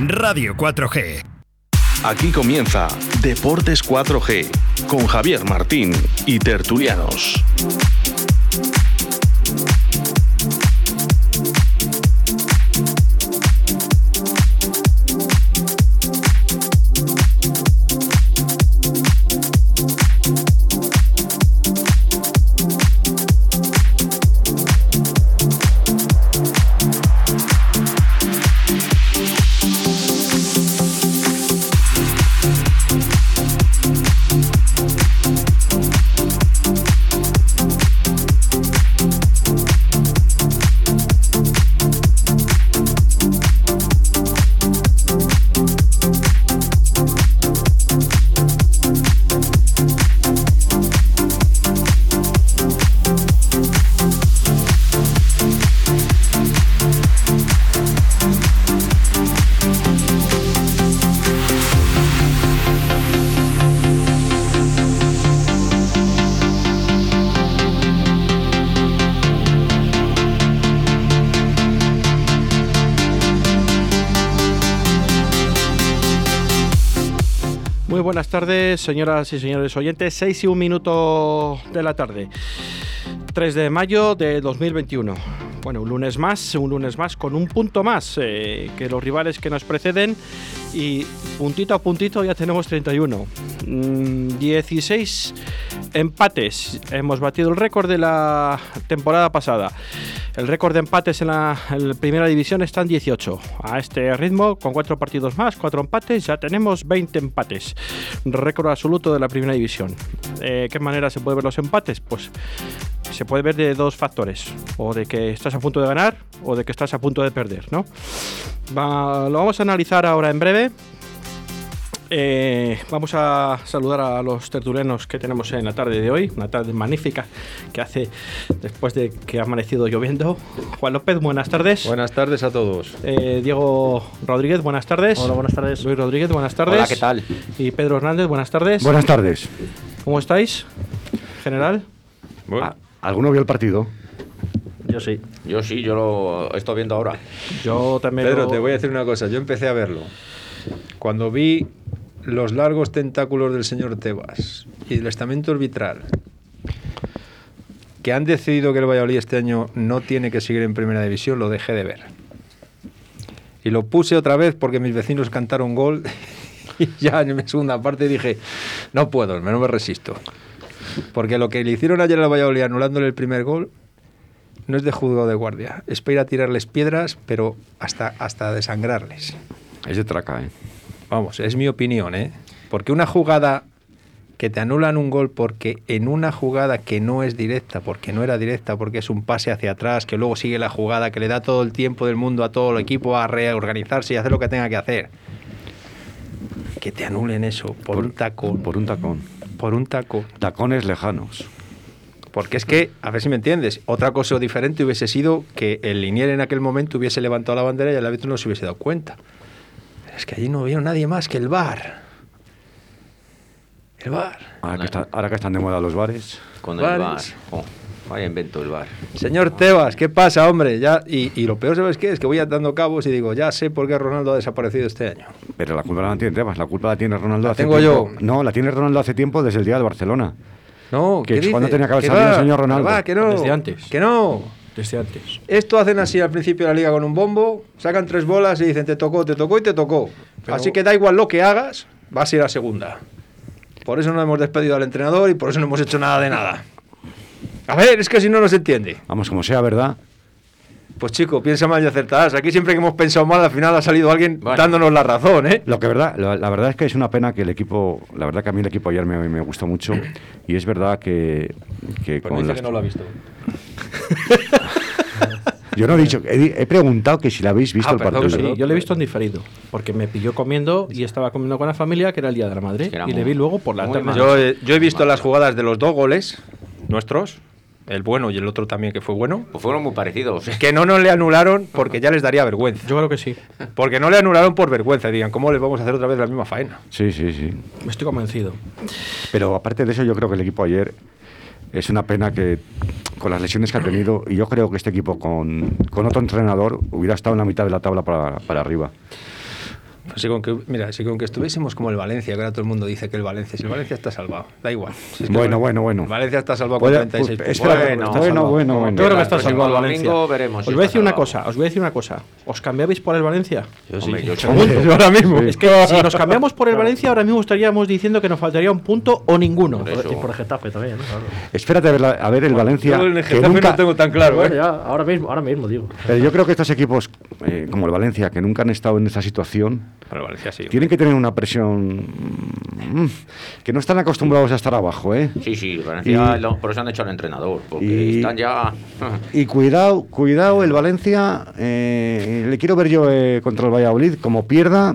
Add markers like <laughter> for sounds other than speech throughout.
Radio 4G. Aquí comienza Deportes 4G con Javier Martín y Tertulianos. Tardes, señoras y señores oyentes. 6 y un minuto de la tarde. 3 de mayo de 2021. Bueno, un lunes más, un lunes más con un punto más eh, que los rivales que nos preceden y puntito a puntito ya tenemos 31. 16 mm, empates. Hemos batido el récord de la temporada pasada. El récord de empates en la, primera división está en 18. A este ritmo, con cuatro partidos más, cuatro empates, ya tenemos 20 empates. Récord absoluto de la primera división. Eh, ¿Qué manera se puede ver los empates? Pues se puede ver de dos factores. O de que estás a punto de ganar o de que estás a punto de perder, ¿no? lo vamos a analizar ahora en breve. Eh, vamos a saludar a los tertulianos que tenemos en la tarde de hoy, una tarde magnífica que hace después de que ha amanecido lloviendo. Juan López, buenas tardes. Buenas tardes a todos. Eh, Diego Rodríguez, buenas tardes. Hola, buenas tardes. Luis Rodríguez, buenas tardes. Hola, ¿qué tal? Y Pedro Hernández, buenas tardes. Buenas tardes. ¿Cómo estáis, general? Ah, ¿Alguno vio el partido? Yo sí. Yo sí, yo lo estoy viendo ahora. Yo también. Pedro, te voy a decir una cosa. Yo empecé a verlo. Cuando vi los largos tentáculos del señor Tebas y el estamento arbitral que han decidido que el Valladolid este año no tiene que seguir en primera división, lo dejé de ver. Y lo puse otra vez porque mis vecinos cantaron gol <laughs> y ya en mi segunda parte dije, no puedo, no me resisto. Porque lo que le hicieron ayer al Valladolid anulándole el primer gol no es de juzgado de guardia, es para ir a tirarles piedras, pero hasta, hasta desangrarles. Es de traca, ¿eh? Vamos, es mi opinión, ¿eh? Porque una jugada que te anulan un gol porque en una jugada que no es directa, porque no era directa, porque es un pase hacia atrás, que luego sigue la jugada, que le da todo el tiempo del mundo a todo el equipo a reorganizarse y hacer lo que tenga que hacer. Que te anulen eso por, un tacón. Por un tacón. Por un tacón. Tacones lejanos. Porque es que, a ver si me entiendes, otra cosa diferente hubiese sido que el linier en aquel momento hubiese levantado la bandera y el árbitro no se hubiese dado cuenta. Es que allí no vio nadie más que el bar. El bar. Ahora que, están de moda los bares. Con el bar. Oh, vaya invento el bar. Señor Tebas, ¿qué pasa, hombre? Ya, y, lo peor, ¿sabes qué? Es que voy dando cabos y digo, ya sé por qué Ronaldo ha desaparecido este año. Pero la culpa no la tiene Tebas, la culpa la tiene Ronaldo hace tengo yo. No, la tiene Ronaldo hace tiempo desde el día de Barcelona. No, que es cuando tenía que haber salido el señor Ronaldo. Va, que no. Desde antes. Que no desde antes. Esto hacen así al principio de la liga con un bombo, sacan tres bolas y dicen te tocó, te tocó y te tocó. Así que da igual lo que hagas, vas a ir a segunda. Por eso no hemos despedido al entrenador y por eso no hemos hecho nada de nada. A ver, es que si no nos entiende. Vamos, como sea, ¿verdad? Pues chico, piensa mal y acertarás. Aquí siempre que hemos pensado mal, al final ha salido alguien dándonos la razón, ¿eh? Lo que verdad, la, verdad es que es una pena que el equipo, la verdad que a mí el equipo ayer me, me gustó mucho y es verdad que, que con dice que no lo ha visto. <laughs> <laughs> Yo no he dicho, he, preguntado que si la habéis visto ah, el partido. Sí, yo lo he visto en diferido, porque me pilló comiendo y estaba comiendo con la familia, que era el Día de la Madre, y le vi luego por la tarde. Yo, yo he visto las jugadas de los dos goles nuestros, el bueno y el otro también que fue bueno. Pues fueron muy parecidos. Que no nos le anularon porque ya les daría vergüenza. Yo creo que sí. Porque no le anularon por vergüenza. Digan, ¿cómo les vamos a hacer otra vez la misma faena? Sí, sí, sí. Me estoy convencido. Pero aparte de eso, yo creo que el equipo ayer es una pena que con las lesiones que ha tenido, y yo creo que este equipo con, otro entrenador hubiera estado en la mitad de la tabla para, arriba. Pues si con que, mira, si con que estuviésemos como el Valencia, que ahora todo el mundo dice que el Valencia, si el Valencia está salvado, da igual. Si es que Bueno, el- bueno, bueno. el Valencia está salvado con 36 pues, puntos. Bueno, bueno, está bueno, bueno, Yo creo que está El salvado el Valencia. domingo veremos Os si voy a decir una cosa, os voy a decir una cosa. ¿Os cambiabais por el Valencia? Yo sí. Hombre, yo sí. <laughs> ahora mismo. Es que si nos cambiamos por el Valencia, ahora mismo estaríamos diciendo que nos faltaría un punto o ninguno. Por eso. Y por Getafe también, ¿no? Claro. Espérate a ver, la- a ver el Valencia. Yo en el que Getafe nunca- no tengo tan claro, Bueno, ¿eh? ya, ahora mismo, ahora mismo digo. Pero yo creo que estos equipos, eh, como el Valencia, que nunca han estado en esta situación, Pero el Valencia sí. tienen que tener una presión mm, que no están acostumbrados a estar abajo, ¿eh? Sí, sí, Valencia, Y- lo- por eso han hecho al entrenador, porque y- están ya... Y cuidado, cuidado, el Valencia, eh, le quiero ver yo eh, contra el Valladolid, como pierda,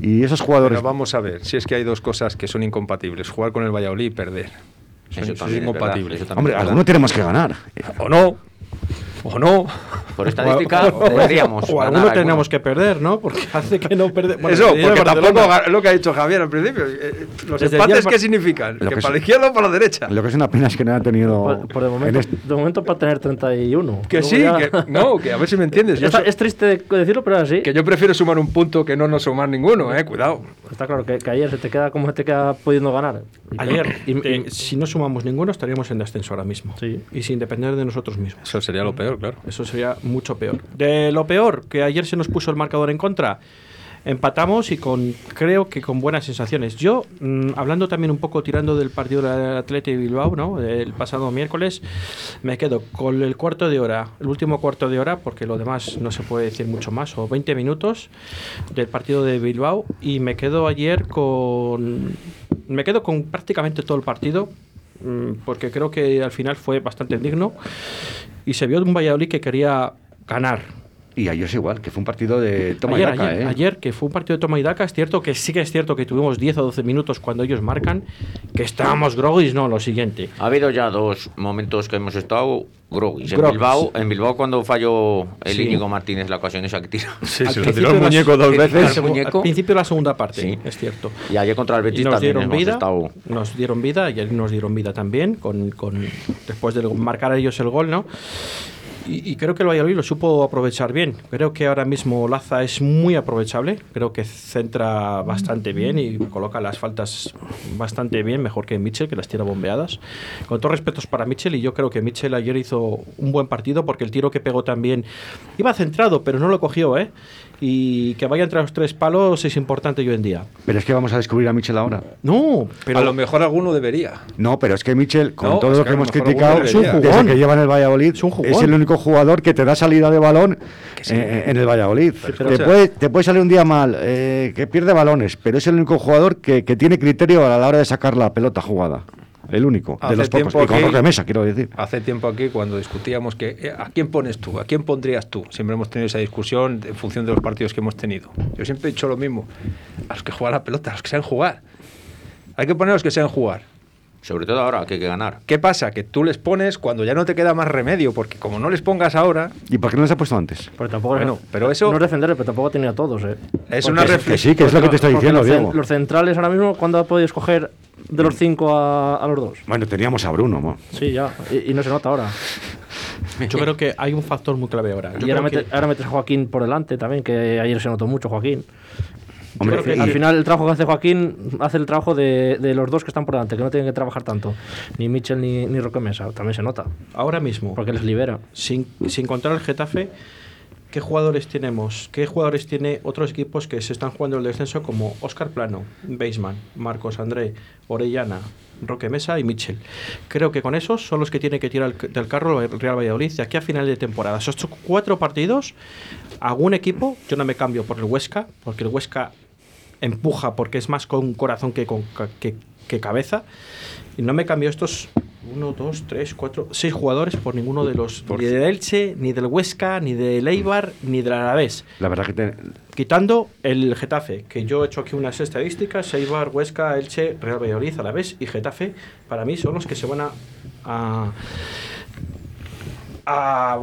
y esos jugadores... Pero vamos a ver, si es que hay dos cosas que son incompatibles, jugar con el Valladolid y perder. Son, Eso también es eso también Hombre, alguno tenemos que ganar. O no, o no. Por <laughs> estadística, O- o- podríamos O alguno tenemos que perder, ¿no? Porque <laughs> hace que no perde. bueno, Eso, el porque Barcelona- tampoco ga- lo que ha dicho Javier al principio. eh, Los Desde el empates, ¿qué significan? Lo ¿Que que para la es- izquierda o para la derecha? Lo que es una pena es que no ha tenido... Por, en momento, este- de momento para tener 31. Que Luego sí, ya- que <laughs> no, que a ver si me entiendes. Está, so- es triste decirlo, pero es así. que yo prefiero sumar un punto que no no sumar ninguno, eh, cuidado. Está claro que, que ayer se te queda como se te queda pudiendo ganar. Y- Ayer, y- te- y- si no sumamos ninguno, estaríamos en descenso ahora mismo. Sí. Y sin depender de nosotros mismos. Eso sería lo peor, claro. Eso sería mucho peor. De lo peor, que ayer se nos puso el marcador en contra, empatamos y con creo que con buenas sensaciones. Yo, mm, hablando también un poco, tirando del partido del Atleti de Bilbao, ¿no? El pasado miércoles, me quedo con el cuarto de hora, el último cuarto de hora, porque lo demás no se puede decir mucho más, o 20 minutos del partido de Bilbao, y me quedo ayer con... Me quedo con prácticamente todo el partido, mm, porque creo que al final fue bastante digno y se vio un Valladolid que quería ganar. Y ayer es igual, que fue un partido de toma ayer, y daca, ayer, ¿eh? ayer, que fue un partido de toma y daca, es cierto que sí que es cierto que tuvimos 10 o 12 minutos cuando ellos marcan, que estábamos groguis, no, lo siguiente. Ha habido ya dos momentos que hemos estado groguis. En. Bilbao, en Bilbao cuando falló el Sí. Íñigo Martínez la ocasión esa que tira. <laughs> Sí, se lo tiró el muñeco dos veces. muñeco. Al principio de la segunda parte, Sí. es cierto. Y ayer contra el Y Betis nos también dieron hemos vida, estado... nos dieron vida y nos dieron vida también con, con después de marcar a ellos el gol, ¿no? Y, y creo que el Valladolid lo supo aprovechar bien. Creo que ahora mismo Laza es muy aprovechable. Creo que centra bastante bien y coloca las faltas bastante bien, mejor que Mitchell, que las tira bombeadas. Con todos respetos para Mitchell, y yo creo que Mitchell ayer hizo un buen partido porque el tiro que pegó también iba centrado, pero no lo cogió, ¿eh? Y que vaya entre los tres palos es importante hoy en día. Pero es que vamos a descubrir a Michel ahora. No, pero a lo mejor alguno debería. No, pero es que Michel, con No, todo lo que que a lo hemos criticado, desde que lleva en el Valladolid, Es un jugón. es el único jugador que te da salida de balón eh, en el Valladolid. pero- te, o sea- puede, te puede salir un día mal, eh, que pierde balones, pero es el único jugador que, que tiene criterio a la hora de sacar la pelota jugada. El único, Hace de los pocos. tiempo Y con que- Roque Mesa, quiero decir. Hace tiempo aquí cuando discutíamos que eh, ¿a quién pones tú? ¿A quién pondrías tú? Siempre hemos tenido esa discusión en función de los partidos que hemos tenido. Yo siempre he dicho lo mismo. A los que juegan la pelota, a los que sean jugar. Hay que poner a los que sean jugar. Sobre todo ahora que hay que ganar. ¿Qué pasa? Que tú les pones cuando ya no te queda más remedio, porque como no les pongas ahora, ¿Y por qué no les ha puesto antes? Porque tampoco Bueno, pero eso- no es defender, pero tampoco ha tenido a todos. ¿eh? es Porque una es- Que reflexión. sí, que es lo que te estoy diciendo, Diego. los centrales ahora mismo, ¿cuándo ha podido escoger de los cinco a, a los dos? Bueno, teníamos a Bruno, ¿no? Sí, ya. Y, y no se nota ahora. yo creo que hay un factor muy clave ahora. Yo y ahora, creo mete- que- ahora metes a Joaquín por delante también, que ayer se notó mucho Joaquín. Hombre, y- al final el trabajo que hace Joaquín hace el trabajo de, de los dos que están por delante, que no tienen que trabajar tanto. Ni Mitchell ni, ni Roque Mesa. También se nota. ahora mismo, Porque les libera. sin, sin contar el Getafe, ¿qué jugadores tenemos? ¿Qué jugadores tiene otros equipos que se están jugando el descenso como Oscar Plano, Beisman, Marcos André, Orellana, Roque Mesa y Mitchell? Creo que con esos son los que tiene que tirar el- del carro el Real Valladolid de aquí a final de temporada. Esos cuatro partidos, algún equipo, yo no me cambio por el Huesca, porque el Huesca empuja porque es más con corazón que con que cabeza. Y no me cambio estos uno, dos, tres, cuatro, seis jugadores por ninguno de los ni del Elche, ni del Huesca, ni del Eibar, ni del Alavés. La verdad que te- Quitando el Getafe, que yo he hecho aquí unas estadísticas, Eibar, Huesca, Elche, Real Valladolid, Alavés y Getafe, para mí son los que se van a, a, a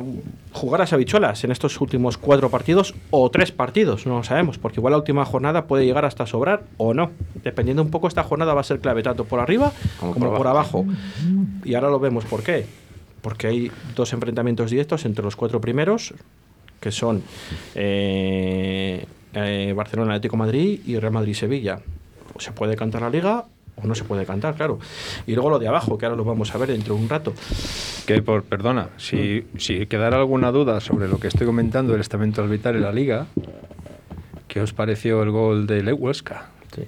jugar las habichuelas en estos últimos cuatro partidos o tres partidos, no lo sabemos, porque igual la última jornada puede llegar hasta sobrar o no. Dependiendo un poco, esta jornada va a ser clave tanto por arriba Como como, por por abajo. Y ahora lo vemos por qué. Porque hay dos enfrentamientos directos entre los cuatro primeros, que son eh, eh, Barcelona, Atlético Madrid y Real Madrid-Sevilla. Se puede cantar la liga o no se puede cantar, claro. Y luego lo de abajo, que ahora lo vamos a ver dentro de un rato. Que por, perdona, si, si quedara alguna duda sobre lo que estoy comentando del estamento arbitral en la liga, ¿qué os pareció el gol de Le Huesca? Sí.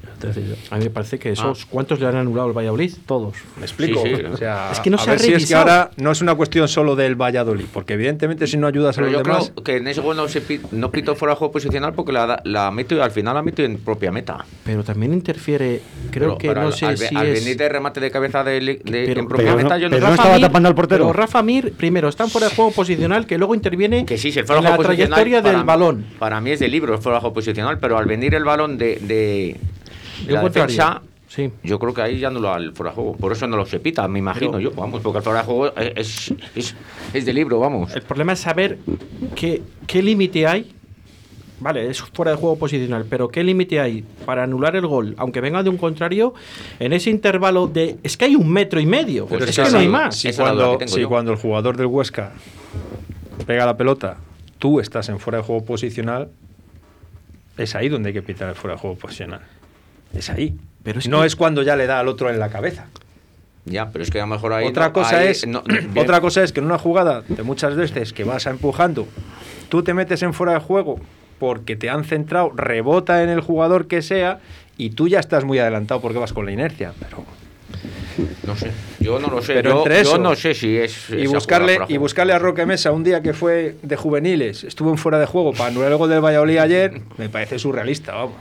A mí me parece que esos. ¿Cuántos le han anulado al Valladolid? Todos. ¿Me explico? Sí, sí. O sea, Es que no a se ha ver si es que ahora no es una cuestión solo del Valladolid, porque evidentemente si no ayudas a Pero los yo demás... creo que en ese gol no, se pi- no pitó fuera de juego posicional porque la, la metió al final la metió en propia meta. Pero también interfiere. Creo Pero- que pero no al, sé al, si al es. venir de remate de cabeza de, de- Pero- en propia pero meta, no- yo no pero sé. no estaba tapando al portero. Pero Rafa Mir, primero, está en fuera de juego posicional que luego interviene Que sí, si el fuera la juego posicional. trayectoria para del mí- balón. Para mí es de libro el fuera de juego posicional, pero al venir el balón de Yo la contrario. defensa. Sí. Yo creo que ahí ya no lo al fuera de juego. Por eso no lo se pita, me imagino Pero- yo. Vamos, porque el fuera de juego es, es, es, es de libro, vamos. El problema es saber qué, qué límite hay. Vale, es fuera de juego posicional, pero ¿qué límite hay para anular el gol, aunque venga de un contrario, en ese intervalo de. Es que hay un metro y medio. Pues es que no hay más. Si, cuando, si cuando el jugador del Huesca pega la pelota, tú estás en fuera de juego posicional, es ahí donde hay que pitar el fuera de juego posicional. Es ahí. Pero es no que- es cuando ya le da al otro en la cabeza. Ya, pero es que a lo mejor ahí. otra no- cosa ahí es no- otra cosa es que en una jugada de muchas veces que vas a empujando, tú te metes en fuera de juego porque te han centrado, rebota en el jugador que sea y tú ya estás muy adelantado porque vas con la inercia. Pero No sé, yo no lo sé. Pero yo, entre yo eso no sé si es. y buscarle y buscarle a Roque Mesa un día que fue de juveniles, estuvo en fuera de juego para anular el gol del Valladolid ayer, me parece surrealista, vamos.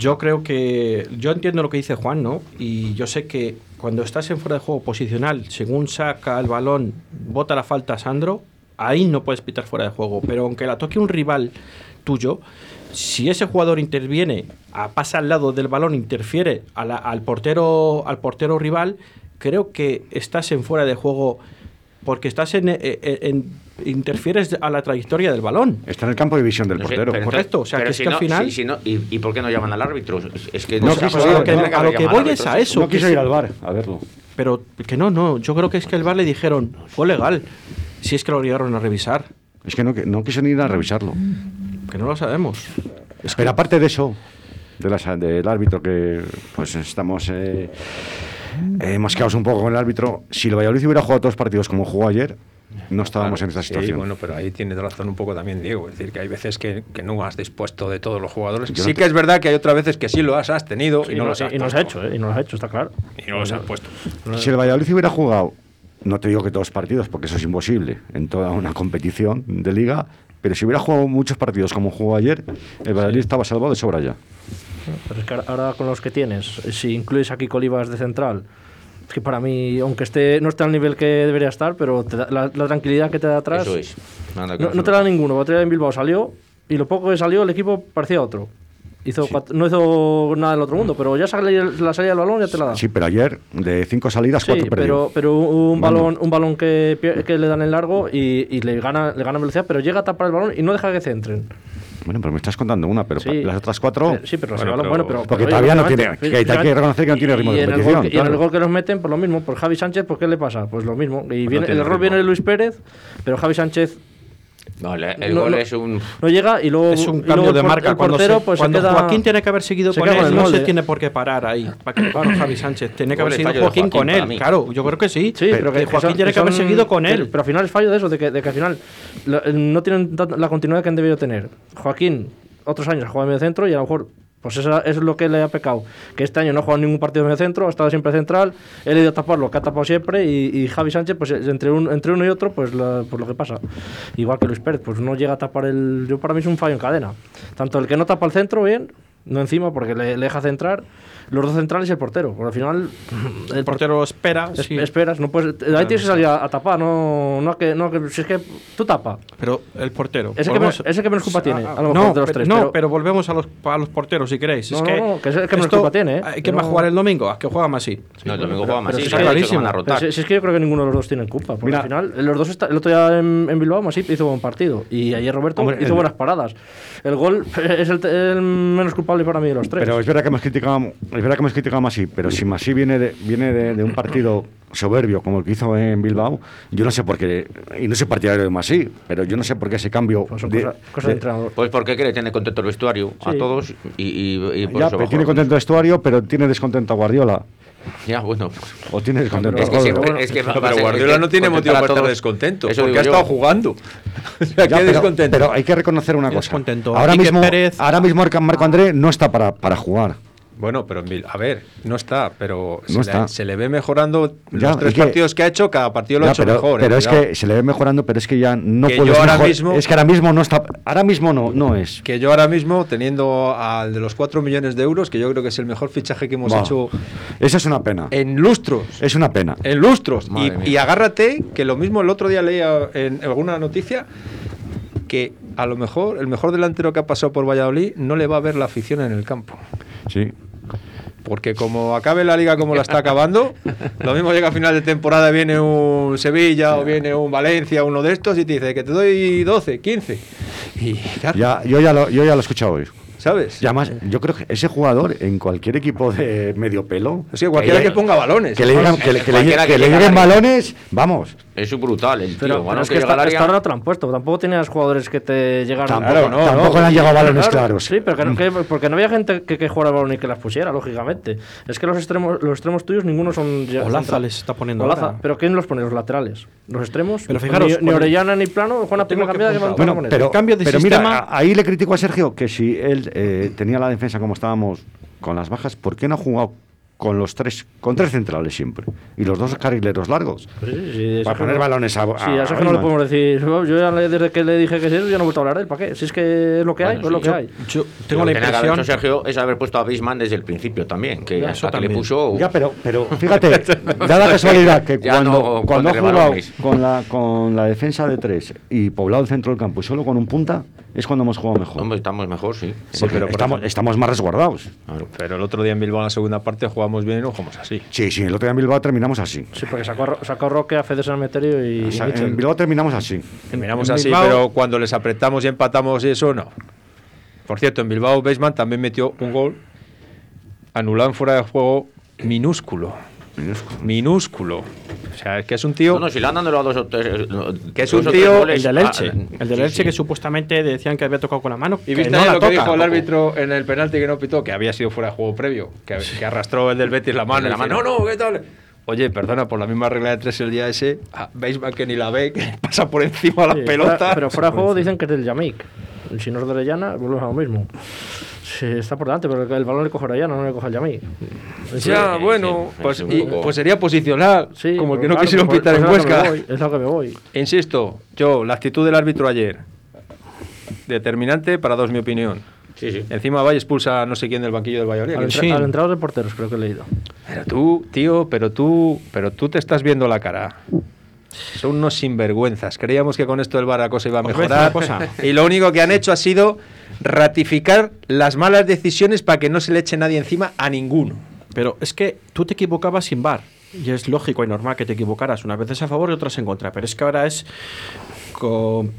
Yo creo que. Yo entiendo lo que dice Juan, ¿no? Y yo sé que cuando estás en fuera de juego posicional, según saca el balón, bota la falta a Sandro, ahí no puedes pitar fuera de juego. Pero aunque la toque un rival tuyo, si ese jugador interviene, pasa al lado del balón, interfiere a la- al, portero, al portero rival, creo que estás en fuera de juego porque estás en, eh, eh, en- interfieres a la trayectoria del balón. Está en el campo de visión del No sé, portero. correcto, o sea, que es si que al final- si- si no- y, y por qué no llaman al árbitro? Es- Es que No quiso ir, ¿por a qué lo tiene que- a lo que voy es a eso. no que quiso ir al bar a verlo. Pero que no, no, yo creo que es que el VAR le dijeron, fue legal, si es que lo llegaron a revisar, Es que no, que no quiso ni ir a revisarlo. que no lo sabemos. Pero aparte de eso, de del árbitro que pues estamos eh, eh, mosqueados un poco con el árbitro, si el Valladolid hubiera jugado todos los partidos como jugó ayer, no estábamos en esta Sí, situación. bueno, pero ahí tienes razón un poco también, Diego. Es decir, que hay veces que, que no has dispuesto de todos los jugadores. Yo no sí te- que es verdad que hay otras veces que sí lo has, has tenido y, no, los has y no hecho, ¿eh? Y no los ha hecho, está claro. Y no los has puesto. Si el Valladolid hubiera jugado, no te digo que todos los partidos, porque eso es imposible en toda una competición de liga, pero si hubiera jugado muchos partidos como jugó ayer, el Valladolid estaba salvado de sobra ya. Pero es que ahora- con los que tienes, si incluyes aquí Colivas de central, es que para mí, aunque esté no esté al nivel que debería estar, pero te da- la, la tranquilidad que te da atrás, Eso es. Nada que no, no te da ninguno. Día en Bilbao salió y lo poco que salió el equipo parecía otro. Hizo cuat- no hizo nada del otro mundo, pero ya sale la salida del balón ya te la da. Sí, pero ayer, de cinco salidas, cuatro Sí, perdió. pero, pero un Bueno. balón, un balón que, que le dan en largo y, y le gana le gana velocidad, pero llega a tapar el balón y no deja que centren. Bueno, pero me estás contando una, pero Sí. las otras cuatro... Sí, pero, Bueno, pero- bueno, pero porque todavía no tiene- que hay que reconocer que no tiene ritmo de el competición, gol Y en el gol que nos meten, por lo mismo. Por Javi Sánchez, ¿por qué le pasa? Pues lo mismo. Y viene, el error viene de Luis Pérez, pero Javi Sánchez No, el, el No, gol no. es un. no llega y luego Es un luego cambio de por- marca. El Cuando, portero, se- pues se cuando queda- Joaquín tiene que haber seguido se con él, no se tiene por qué parar ahí. Para que claro, Javi Sánchez. Tiene que haber seguido Joaquín, Joaquín con él. Claro, yo creo que sí. Sí, pero que, Joaquín son- tiene que haber seguido con pero- él. Pero al final es fallo de eso, de que, de que al final no tienen la continuidad que han debido tener. Joaquín, otros años ha jugado en medio centro y a lo mejor pues eso es lo que le ha pecado. Que este año no ha jugado ningún partido en medio centro, ha estado siempre central, él ha ido a tapar lo que ha tapado siempre y, Javi Sánchez, pues entre, un, entre uno y otro, pues, la- pues lo que pasa. Igual que Luis Pérez, pues no llega a tapar el... Yo para mí es un fallo en cadena. Tanto el que no tapa el centro bien, no encima, porque le, le deja centrar, los dos centrales y el portero. Porque al final El <laughs> portero espera. es- sí. esperas, no puedes, ahí tienes que salir a, a tapar, no, no, que, no que, si es que tú tapa. Pero el portero. Ese que volvemos- menos- ese que menos culpa tiene, a lo mejor, no, de los pero, tres, no, pero- pero volvemos a los, a los porteros si queréis. No, es no, que, no, que ese que menos esto- culpa tiene, ¿eh? ¿Quién va a jugar el domingo? ¿A que juega más así? No, el domingo juega más. pero sí, está sí, clarísimo. Pero si, si es que yo creo que ninguno de los dos tiene culpa. Porque Mira. al final, los dos está- el otro día en, en Bilbao, Masip hizo buen partido. Y ayer Roberto Hombre, hizo el- buenas paradas. El gol <laughs> es el, el menos culpable culpable para mí de los tres. Pero es verdad que hemos criticado, es verdad que hemos criticado a Masí, pero si Masí viene de, viene de, de un partido soberbio como el que hizo en Bilbao, yo no sé por qué, y no soy partidario de Masí, pero yo no sé por qué ese cambio Pues son de- cosas cosa de- de entrenador. Pues porque quiere tener contento el vestuario a todos y, y, y por ya, eso tiene contento vestuario, pero tiene descontento a Guardiola. Ya, bueno. O tiene descontento Es que siempre, es que No, pero Guardiola no tiene motivo para estar descontento, Eso porque ha estado jugando. <laughs> Ya, ¿qué pero, descontento? pero hay que reconocer una cosa. contento. Ahora mismo, ahora mismo Marc- Marco André no está para, para jugar. Bueno, pero a ver, no está, pero No se, está. Le, se le ve mejorando Ya, los tres que- partidos que ha hecho, cada partido lo ha hecho pero mejor. eh, pero es cuidado. que se le ve mejorando, pero es que ya no Que puedes yo ahora mejor- mismo- Es que ahora mismo no está. Ahora mismo no, no es. que yo ahora mismo, teniendo al de los 4 millones de euros, que yo creo que es el mejor fichaje que hemos hecho Eso es una pena. en lustros. Es una pena. En lustros. Y, y agárrate, que lo mismo el otro día leía en alguna noticia, que a lo mejor el mejor delantero que ha pasado por Valladolid no le va a ver la afición en el campo. Sí. Porque como acabe la liga como la está acabando, lo mismo llega a final de temporada, viene un Sevilla o viene un Valencia, uno de estos, y te dice que te doy 12, 15. Y claro, Ya, yo, ya lo, yo ya lo he escuchado hoy. ¿sabes? Y además, yo creo que ese jugador en cualquier equipo de medio pelo. Sí, cualquiera que ponga balones. Que le, digan, que, le- que que le llegue lleguen balones, vamos. Es brutal el tío. Pero, bueno, pero es que que está, está lo han puesto. Tampoco tenías jugadores que te llegaran. Tampoco, Claro, no, tampoco no. le han llegado balones Claro, claros. Sí, pero que no- que- porque no había gente que, que jugara balón y que las pusiera, lógicamente. Es que los extremos, los extremos tuyos ninguno son. ya- Olaza les está poniendo Olaza, ahora. pero ¿quién los pone? Los laterales. Los extremos. Pero fijaros, ni, ni Orellana ni Plano, Juana tengo Prima que cambiada que van apuntar. a Bueno, poner. pero, cambio de pero sistema- mira, ahí le critico a Sergio que si él eh, tenía la defensa como estábamos con las bajas, ¿por qué no ha jugado con los tres, con tres centrales siempre? Y los dos carrileros largos. Sí, sí, Para poner no- balones a, Sí, a eso que no le podemos decir. "Oh, Yo ya le- desde que le dije que sí, ya no he vuelto a hablar de él. ¿Para qué? Si es que es lo que hay, pues lo sí, que yo- hay. Yo Lo tengo la que que impresión. hecho Sergio es haber puesto a Bisman desde el principio también. Que Ya, hasta que le también. puso. Ya, pero, pero fíjate, <laughs> da la casualidad que cuando, no cuando ha jugado con la, con la defensa de tres y poblado el centro del campo y solo con un punta, es cuando hemos jugado mejor. Hombre, estamos mejor, sí. Pero estamos, ejemplo- estamos más resguardados. Claro. Pero el otro día en Bilbao en la segunda parte jugamos bien y no jugamos así. Sí, sí, el otro día en Bilbao terminamos así. Sí, porque sacó, sacó a Roque, a Fede Sanemeterio y. O sea, y en Bilbao terminamos así. Terminamos en así, Bilbao- pero cuando les apretamos y empatamos y eso, no. Por cierto, en Bilbao, Beisman también metió un gol anulado en fuera de juego minúsculo. Minúsculo. O sea, es que es un tío. No, no, si le han dado a dos o tres. eh, Que es un tío- goles, El del ah, Elche. eh, El del sí, Elche sí. que supuestamente decían que había tocado con la mano. ¿Y que viste no lo que toca. dijo el árbitro en el penalti que no pitó? Que había sido fuera de juego previo. Que, que arrastró el del Betis la mano. De la dice, mano. no, no, ¿qué tal? Oye, perdona, por la misma regla de tres el día ese, Beisman que ni la ve, que pasa por encima la Sí, pelota. fuera- pero fuera de juego dicen que es del Yamik. Si no es de Orellana, volvemos a lo mismo. Sí, está por delante, pero el balón le coge a Orellana, no le coge al Yamik. Ya, Sí, bueno, sí, pues, y- pues sería posicional, Sí, como el que pues no claro, quisieron pues- pitar pues en es a lo que Huesca. me voy, Es a lo que me voy. Insisto, yo, la actitud del árbitro ayer, determinante para dos, mi opinión. Sí, sí. Encima Valle expulsa a no sé quién del banquillo del Valladolid. Al, entra- al entrenador de porteros, creo que he leído. Pero tú, tío, pero tú, pero tú te estás viendo la cara. Son unos sinvergüenzas. Creíamos que con esto del bar la cosa iba a a mejorar. cosa. Y lo único que han hecho ha sido ratificar las malas decisiones para que no se le eche nadie encima a ninguno. Pero es que tú te equivocabas sin bar. Y es lógico y normal que te equivocaras unas veces a favor y otras en contra. Pero es que ahora es con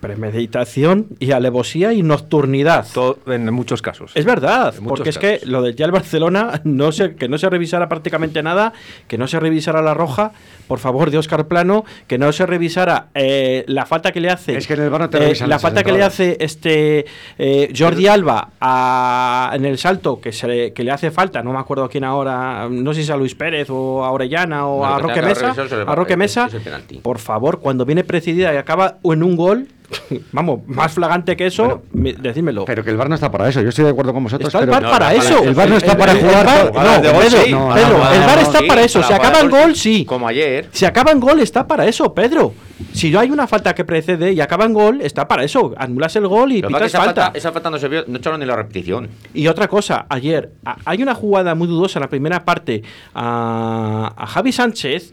premeditación y alevosía y nocturnidad. Todo- en muchos casos. Es verdad, porque es que lo del ya el Barcelona, no se, que no se revisara prácticamente nada, que no se revisara la roja, por favor, de Oscar Plano, que no se revisara eh, la falta que le hace. Es que en el VAR no te eh, La falta que le hace este eh, Jordi Alba a- en el salto, que, se le, que le hace falta, no me acuerdo a quién ahora, no sé si es a Luis Pérez o a Orellana o Bueno, a que Roque Mesa. el A Roque Mesa, el por favor, cuando viene precedida y acaba en un gol, <laughs> vamos, más flagante que eso, mi- decídmelo. Pero que el bar no está para eso. Yo estoy de acuerdo con vosotros. Está el pero VAR No, para no, eso. el VAR no está El- para el- jugar el no, Pedro, el no, está para eso. jugar acaba gol, gol, sí. Como ayer. Si acaba en gol, está para eso, Pedro. Si no hay una falta que precede y acaba en gol, está para eso. Anulas el gol y es pitas esa falta. falta, esa falta no se vio, no echaron ni la repetición. Y otra cosa, ayer hay una jugada muy dudosa en la primera parte a, a Javi Sánchez,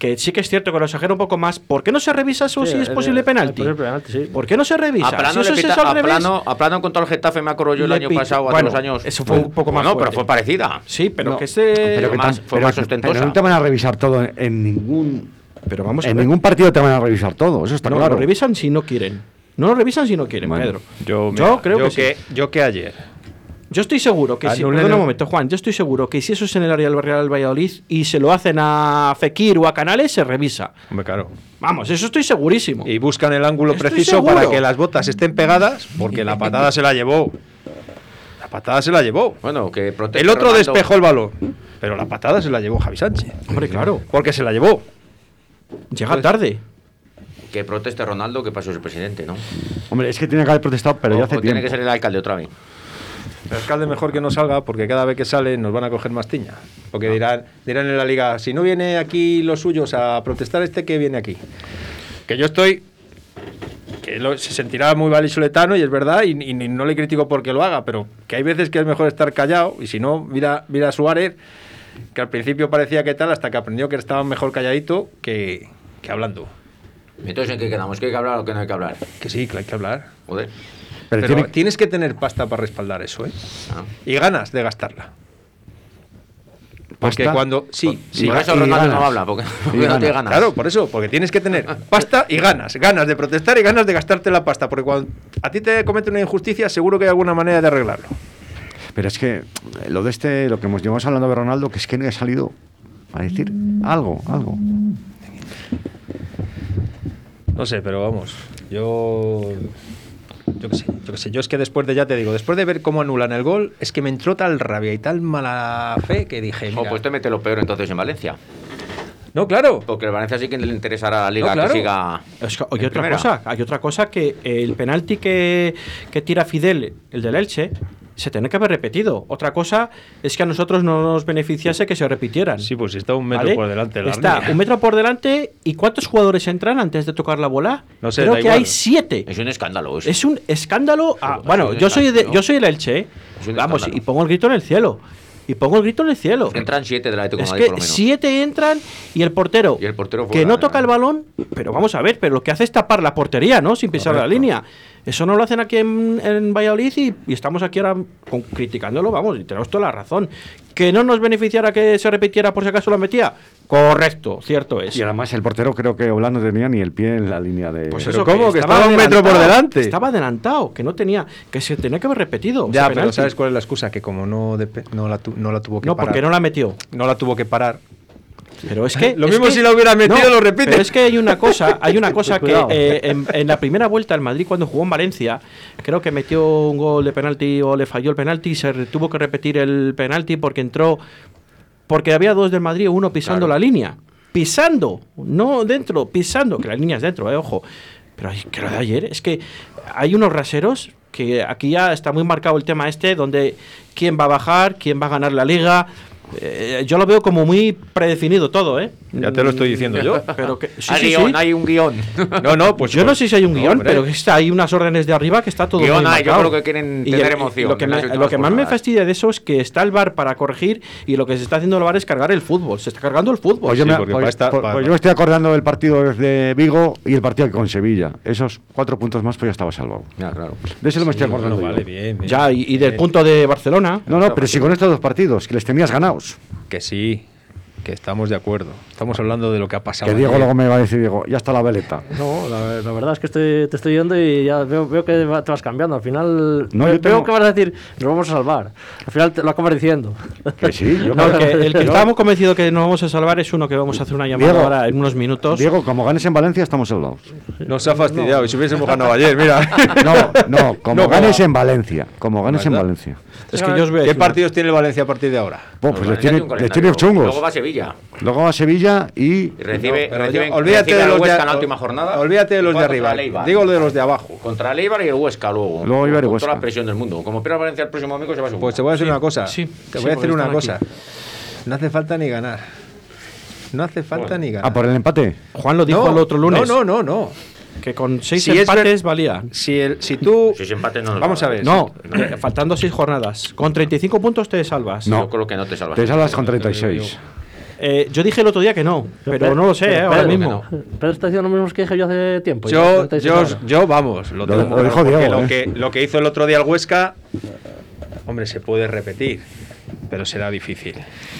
que sí que es cierto que lo exagera un poco más. ¿Por qué no se revisa eso Sí, si es el- posible el penalti? penalti, sí. ¿Por qué no se revisa? A Plano, Si pita- a. Plano, a Plano contra el Getafe, me acuerdo yo el Le año pita- pasado, hace bueno, dos años. eso fue un poco más No, pero fue parecida. Sí, pero No, que ese... pero que más- fue pero más que- ostentosa. pero no te van a revisar todo en, en ningún Pero vamos a en ningún partido te van a revisar todo. Eso está no, claro. lo revisan si no quieren. No lo revisan si no quieren, Bueno, Pedro. Yo, Yo creo yo que sí. Yo que ayer Yo estoy seguro que si. Perdona el- un momento, Juan. Yo estoy seguro que si eso es en el área del Real Valladolid y se lo hacen a Fekir o a Canales, se revisa. Hombre, claro. Vamos, eso estoy segurísimo. Y buscan el ángulo Estoy preciso seguro. para que las botas estén pegadas, porque la patada se la llevó. La patada se la llevó. Bueno, que proteste El otro Ronaldo. despejó el balón, pero la patada se la llevó Javi Sánchez. Hombre, claro. Porque se la llevó. Llega tarde. Que proteste Ronaldo, que pasó el presidente, ¿no? Hombre, es que tiene que haber protestado, pero o, ya hace o tiene tiempo. que ser el alcalde otra vez. El alcalde mejor que no salga, porque cada vez que sale nos van a coger más tiña. Porque dirán, dirán en la liga, si no viene aquí los suyos a protestar este, que viene aquí. Que yo estoy que lo- se sentirá muy valisoletano y es verdad, y, y no le critico porque lo haga, pero que hay veces que es mejor estar callado, y si no, mira, mira a Suárez, que al principio parecía que tal, hasta que aprendió que estaba mejor calladito que, que hablando. Entonces, ¿en qué quedamos? ¿Que hay que hablar o que no hay que hablar? Que sí, que hay que hablar. Joder. Pero Pero, tiene- tienes que tener pasta para respaldar eso, ¿eh? Ah. Y ganas de gastarla. Porque ¿Pasta? cuando... Sí, sí, por eso Ronaldo no habla, <laughs> porque, no tiene ganas. Claro, por eso, porque tienes que tener pasta y ganas, ganas de protestar y ganas de gastarte la pasta, porque cuando a ti te cometen una injusticia, seguro que hay alguna manera de arreglarlo. Pero es que eh, lo de este, lo que hemos llevamos hablando de Ronaldo, que es que no ha salido a decir algo, algo. No sé, pero vamos, yo yo qué sé, yo qué sé, yo es que después de ya te digo, después de ver cómo anulan el gol, es que me entró tal rabia y tal mala fe que dije, mira, pues te mete lo peor entonces en Valencia. no, claro, Porque el Valencia sí que le interesará a la liga No, claro. que siga. Es que hay en otra primera. cosa, hay otra cosa que el penalti que, que tira Fidel, el del Elche, se tiene que haber repetido. Otra cosa es que a nosotros no nos beneficiase que se repitieran. sí, pues si está un metro ¿vale? por delante de la Está un metro por delante y ¿cuántos jugadores entran antes de tocar la bola? No sé, Creo que igual. hay siete. Es un escándalo. eso. Es un escándalo. bueno, un yo soy, de, yo soy el Elche, ¿eh? Es un Vamos, escándalo. y pongo el grito en el cielo. Y pongo el grito en el cielo. Entran siete del Atlético de Es Madrid, por que lo menos. siete entran y el portero, Y el portero que no ¿eh? toca el balón, pero vamos a ver, pero lo que hace es tapar la portería, ¿no? Sin pisar la línea. Eso no lo hacen aquí en, en Valladolid y, y estamos aquí ahora con- criticándolo, vamos, y tenemos toda la razón. ¿Que no nos beneficiara que se repitiera por si acaso lo metía? Correcto, cierto es. Y además el portero creo que Oblak no tenía ni el pie en la línea de... Pues eso, ¿cómo? Que estaba un metro por delante. Estaba adelantado, que no tenía, que se tenía que haber repetido. Ya, pero penalti. ¿sabes cuál es la excusa? Que como no, depe- no, la, tu- no la tuvo que No, parar. porque no la metió. no la tuvo que parar. Pero es que Lo es mismo que- si la hubiera metido, lo repite. Pero es que hay una cosa, <laughs> hay una cosa que eh, en, en la primera vuelta el Madrid cuando jugó en Valencia, creo que metió un gol de penalti o le falló el penalti y se tuvo que repetir el penalti porque entró porque había dos del Madrid, uno pisando Claro. la línea, pisando, no dentro, pisando, que la línea es dentro, eh, ojo. Pero ay, que lo de ayer es que hay unos raseros que aquí ya está muy marcado el tema este donde quién va a bajar, quién va a ganar la liga. Eh, yo lo veo como muy predefinido todo, ¿eh? Ya te lo estoy diciendo yo. <laughs> Pero que, sí, hay sí, guion, sí. hay un guion. <laughs> No, no, pues Yo no sé si hay un guion, hombre. pero está, hay unas órdenes de arriba que está todo Guión muy hay, yo creo que quieren Y tener emoción Lo que, me- lo más me fastidia de eso es que está el VAR para corregir y lo que se está haciendo el VAR es cargar el fútbol. Se está cargando el fútbol. Pues yo, me, pues- esta- pues- para- yo me estoy acordando del partido de Vigo y el partido con Sevilla. Esos cuatro puntos más, pues ya estaba salvado. Ya, claro. De ese no me estoy acordando. Bueno, yo. vale, bien, bien. ya, y, y del punto de Barcelona. No, no, pero si con estos dos partidos, que les tenías Que sí, que estamos de acuerdo. Estamos hablando de lo que ha pasado. Que Diego ayer. luego me va a decir, Diego, ya está la veleta. No, la, la verdad es que estoy, te estoy yendo y ya veo, veo que te vas cambiando. Al final No, ve- yo tengo- veo que vas a decir, nos vamos a salvar. Al final te lo acabas diciendo. Que sí, yo <laughs> No, el que, el que No. estábamos convencidos que nos vamos a salvar es uno que vamos a hacer una llamada Diego, ahora en unos minutos. Diego, como ganes en Valencia, estamos salvados. Nos ha fastidiado. Y si hubiésemos ganado ayer, mira. No, no, <laughs> como No, ganes en Valencia. Como ganes en ¿Verdad? Valencia. Es que yo os voy a ¿Qué partidos tiene el Valencia a partir de ahora? Bueno, pues Bueno, les tiene, calendario. tiene chungos. Luego va a Sevilla. Luego va a Sevilla y recibe, No, olvídate recibe de los de, Huesca en la última jornada. Olvídate de los de arriba. Digo lo de los de abajo. Contra el Eibar y el Huesca luego. Luego Eibar y Con Huesca. toda la presión del mundo. Como pierda Valencia el próximo domingo se va a subir. Pues te voy a decir Sí, una cosa. sí, te sí, voy a decir una cosa. aquí. No hace falta ni ganar. No hace falta Bueno. ni ganar. Ah, por el empate. Juan lo dijo no, el otro lunes. No, no, no, no. Que con seis Si empates valía. Si, el, si tú. Si ese empate no nos Vamos va a ver. No, faltando seis jornadas. Con 35 puntos te salvas. No. Yo creo que no te salvas. Te salvas con 36. Eh, yo dije el otro día que no, pero no lo sé, pero eh, ahora mismo. Pero está diciendo lo mismo que dije yo hace tiempo. Yo, 36 yo, yo, vamos, lo, Lo- lo dijo Diego, lo, ¿eh? que, lo que hizo el otro día el Huesca, hombre, se puede repetir. pero será difícil.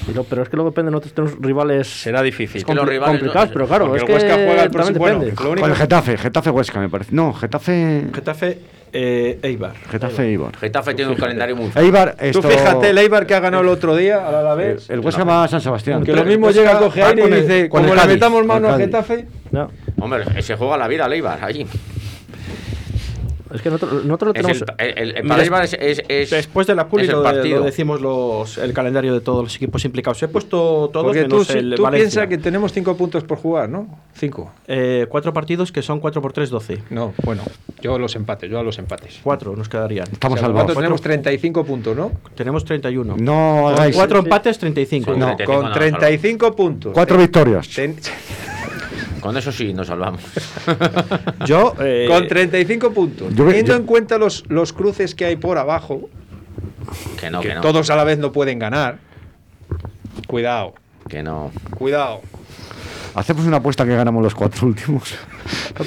Y lo- pero es que luego depende, nosotros tenemos rivales Será difícil. que los compli- rivales no- complicados, pero claro, Porque es el que Huesca juega el próximo- bueno, lo único- Con el Getafe, Getafe Huesca me parece. No, Getafe. Getafe, eh, Eibar. Getafe Eibar. Getafe tiene un calendario muy fácil. Eibar, Tú esto, fíjate, el Eibar que ha ganado el otro día al el, Alavés. el Huesca va a San Sebastián. Que lo mismo Huesca llega, coge aire y el- dice, el como le metamos mano el a. Getafe, No, Hombre, se juega la vida al Eibar allí. Es que nosotros, nosotros Es tenemos... el, el- el- el- para Eibar es, es- es- Después de la puli lo, lo decimos los, el calendario de todos los equipos implicados. He puesto todos porque tú, menos sí- el tú Valencia. piensas que tenemos cinco puntos por jugar, ¿no? Cinco. Eh, cuatro partidos que son 4 por 3, 12. No, bueno, yo a los empates, yo a los empates. Cuatro nos quedarían. Estamos O sea, salvados. ¿cuántos tenemos 35 puntos, ¿no? Tenemos 31. No Con hagáis. cuatro empates, 35. Sí. No, 35 con no, 35 puntos. Cuatro Ten- victorias. ten- <laughs> Con eso sí nos salvamos. <laughs> Yo, eh, con 35 puntos. yo- Teniendo yo- en cuenta los, los cruces que hay por abajo, que no, que que no. todos a la vez no pueden ganar. Cuidado, Que no. cuidado. Hacemos una apuesta que ganamos los cuatro últimos.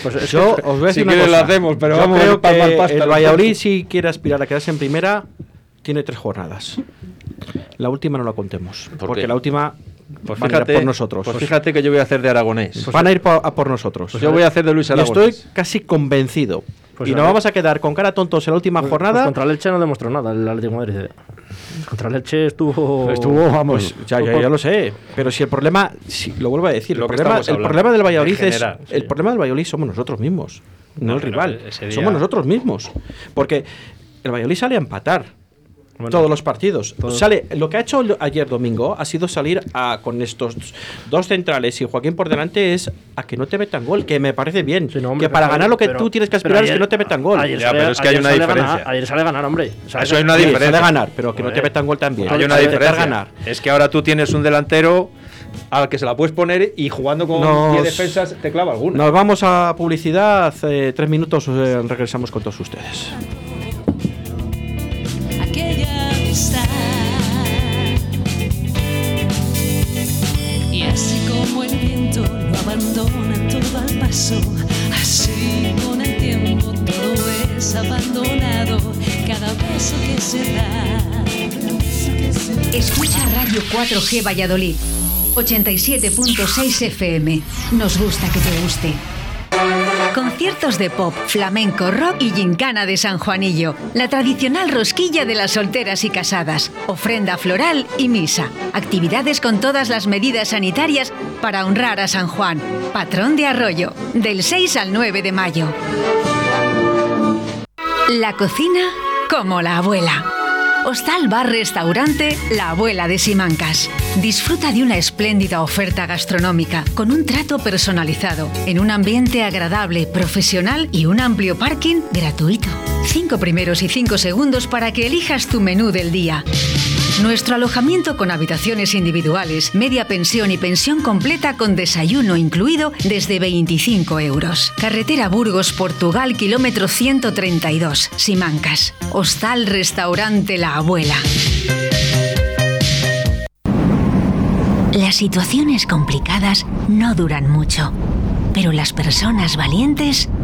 Pues es yo os voy a si decir una quieres lo hacemos, pero Yo vamos creo que pasta el Valladolid, si quiere aspirar a quedarse en primera, tiene tres jornadas. La última no la contemos. ¿Por porque qué? la última Pues van a ir a fíjate, por nosotros. pues fíjate que yo voy a hacer de aragonés. van a ir po- a por nosotros. Pues yo voy a hacer de Luis y Aragonés. estoy casi convencido. Pues y nos vamos a quedar con cara tontos en la última pues jornada. contra el Elche no demostró nada el Atlético de Madrid. Contra el Elche estuvo... Estuvo, vamos. Pues ya, ya, ya lo sé. Pero si el problema, si, lo vuelvo a decir, Lo el problema, el problema del Valladolid en es. general, sí. El problema del Valladolid somos nosotros mismos, no, No, el rival. día- Somos nosotros mismos. Porque el Valladolid sale a empatar. Bueno, todos los partidos. todos. Sale, lo que ha hecho ayer domingo ha sido salir a, con estos dos centrales y Joaquín por delante es a que no te metan gol, que me parece bien. Sí, no, hombre, que para ganar lo que pero- tú tienes que aspirar es ayer- que no te metan gol. Ayer Ya, sale- pero es que hay ayer una sale diferencia. ganar- ayer sale a ganar, hombre. Sale- Eso hay una Sí, diferencia. sale a ganar, pero que no te Joder. metan gol también. Hay una diferencia. ganar. Es que ahora tú tienes un delantero al que se la puedes poner y jugando con Nos- 10 defensas te clava alguna. Nos vamos a publicidad. eh, tres minutos eh, regresamos con todos ustedes. Abandona todo al paso, así con el tiempo todo es abandonado, cada beso que se da. Escucha Radio 4G Valladolid, 87.6 FM. Nos gusta que te guste. Conciertos de pop, flamenco, rock y gincana de San Juanillo. La tradicional rosquilla de las solteras y casadas. Ofrenda floral y misa. Actividades con todas las medidas sanitarias para honrar a San Juan, patrón de Arroyo, del 6 al 9 de mayo. La cocina como la abuela. Hostal Bar Restaurante La Abuela de Simancas. Disfruta de una espléndida oferta gastronómica con un trato personalizado, en un ambiente agradable, profesional y un amplio parking gratuito. Cinco primeros y cinco segundos para que elijas tu menú del día. Nuestro alojamiento con habitaciones individuales, media pensión y pensión completa con desayuno incluido desde 25 euros. Carretera Burgos, Portugal, kilómetro 132, Simancas. Hostal Restaurante La Abuela. Las situaciones complicadas no duran mucho, pero las personas valientes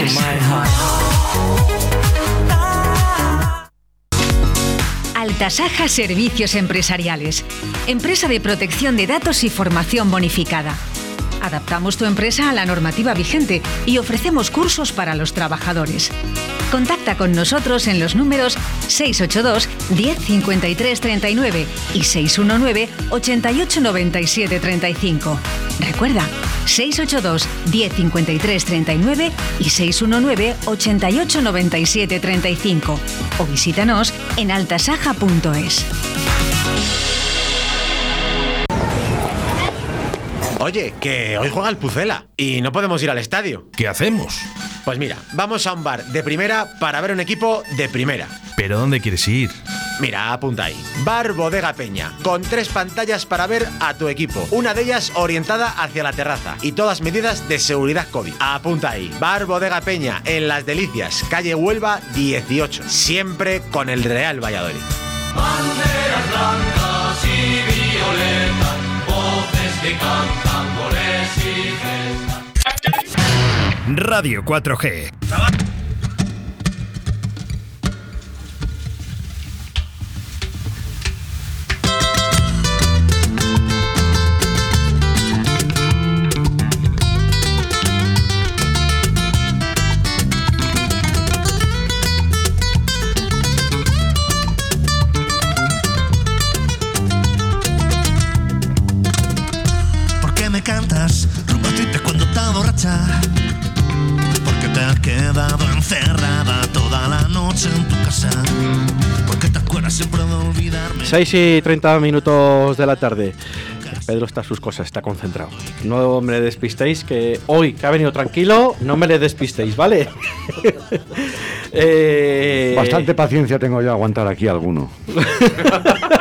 <laughs> Altasaja Servicios Empresariales. Empresa de protección de datos y formación bonificada. Adaptamos tu empresa a la normativa vigente y ofrecemos cursos para los trabajadores. Contacta con nosotros en los números 682 10 53 39 y 619 88 97 35. Recuerda, 682 10 53 39 y 619 88 97 35 o visítanos en altasaja.es. Oye, que hoy juega el Pucela y no podemos ir al estadio. ¿Qué hacemos? Pues mira, vamos a un bar de primera para ver un equipo de primera. ¿Pero dónde quieres ir? Mira, apunta ahí. Bar Bodega Peña, con tres pantallas para ver a tu equipo. Una de ellas orientada hacia la terraza y todas medidas de seguridad COVID. Apunta ahí. Bar Bodega Peña, en Las Delicias, calle Huelva 18. Siempre con el Real Valladolid. Banderas blancas y violetas, voces que cantan goles y gestas. Radio 4G. Borracha? Porque te has quedado encerrada toda la noche en tu casa. Porque te acuerdas siempre de olvidarme. 6 y 30 minutos de la tarde. Pedro está a sus cosas, está concentrado. No me le despistéis, que hoy que ha venido tranquilo, no me le despistéis, ¿vale? <laughs> Eh, Bastante paciencia tengo yo a aguantar aquí alguno. <laughs>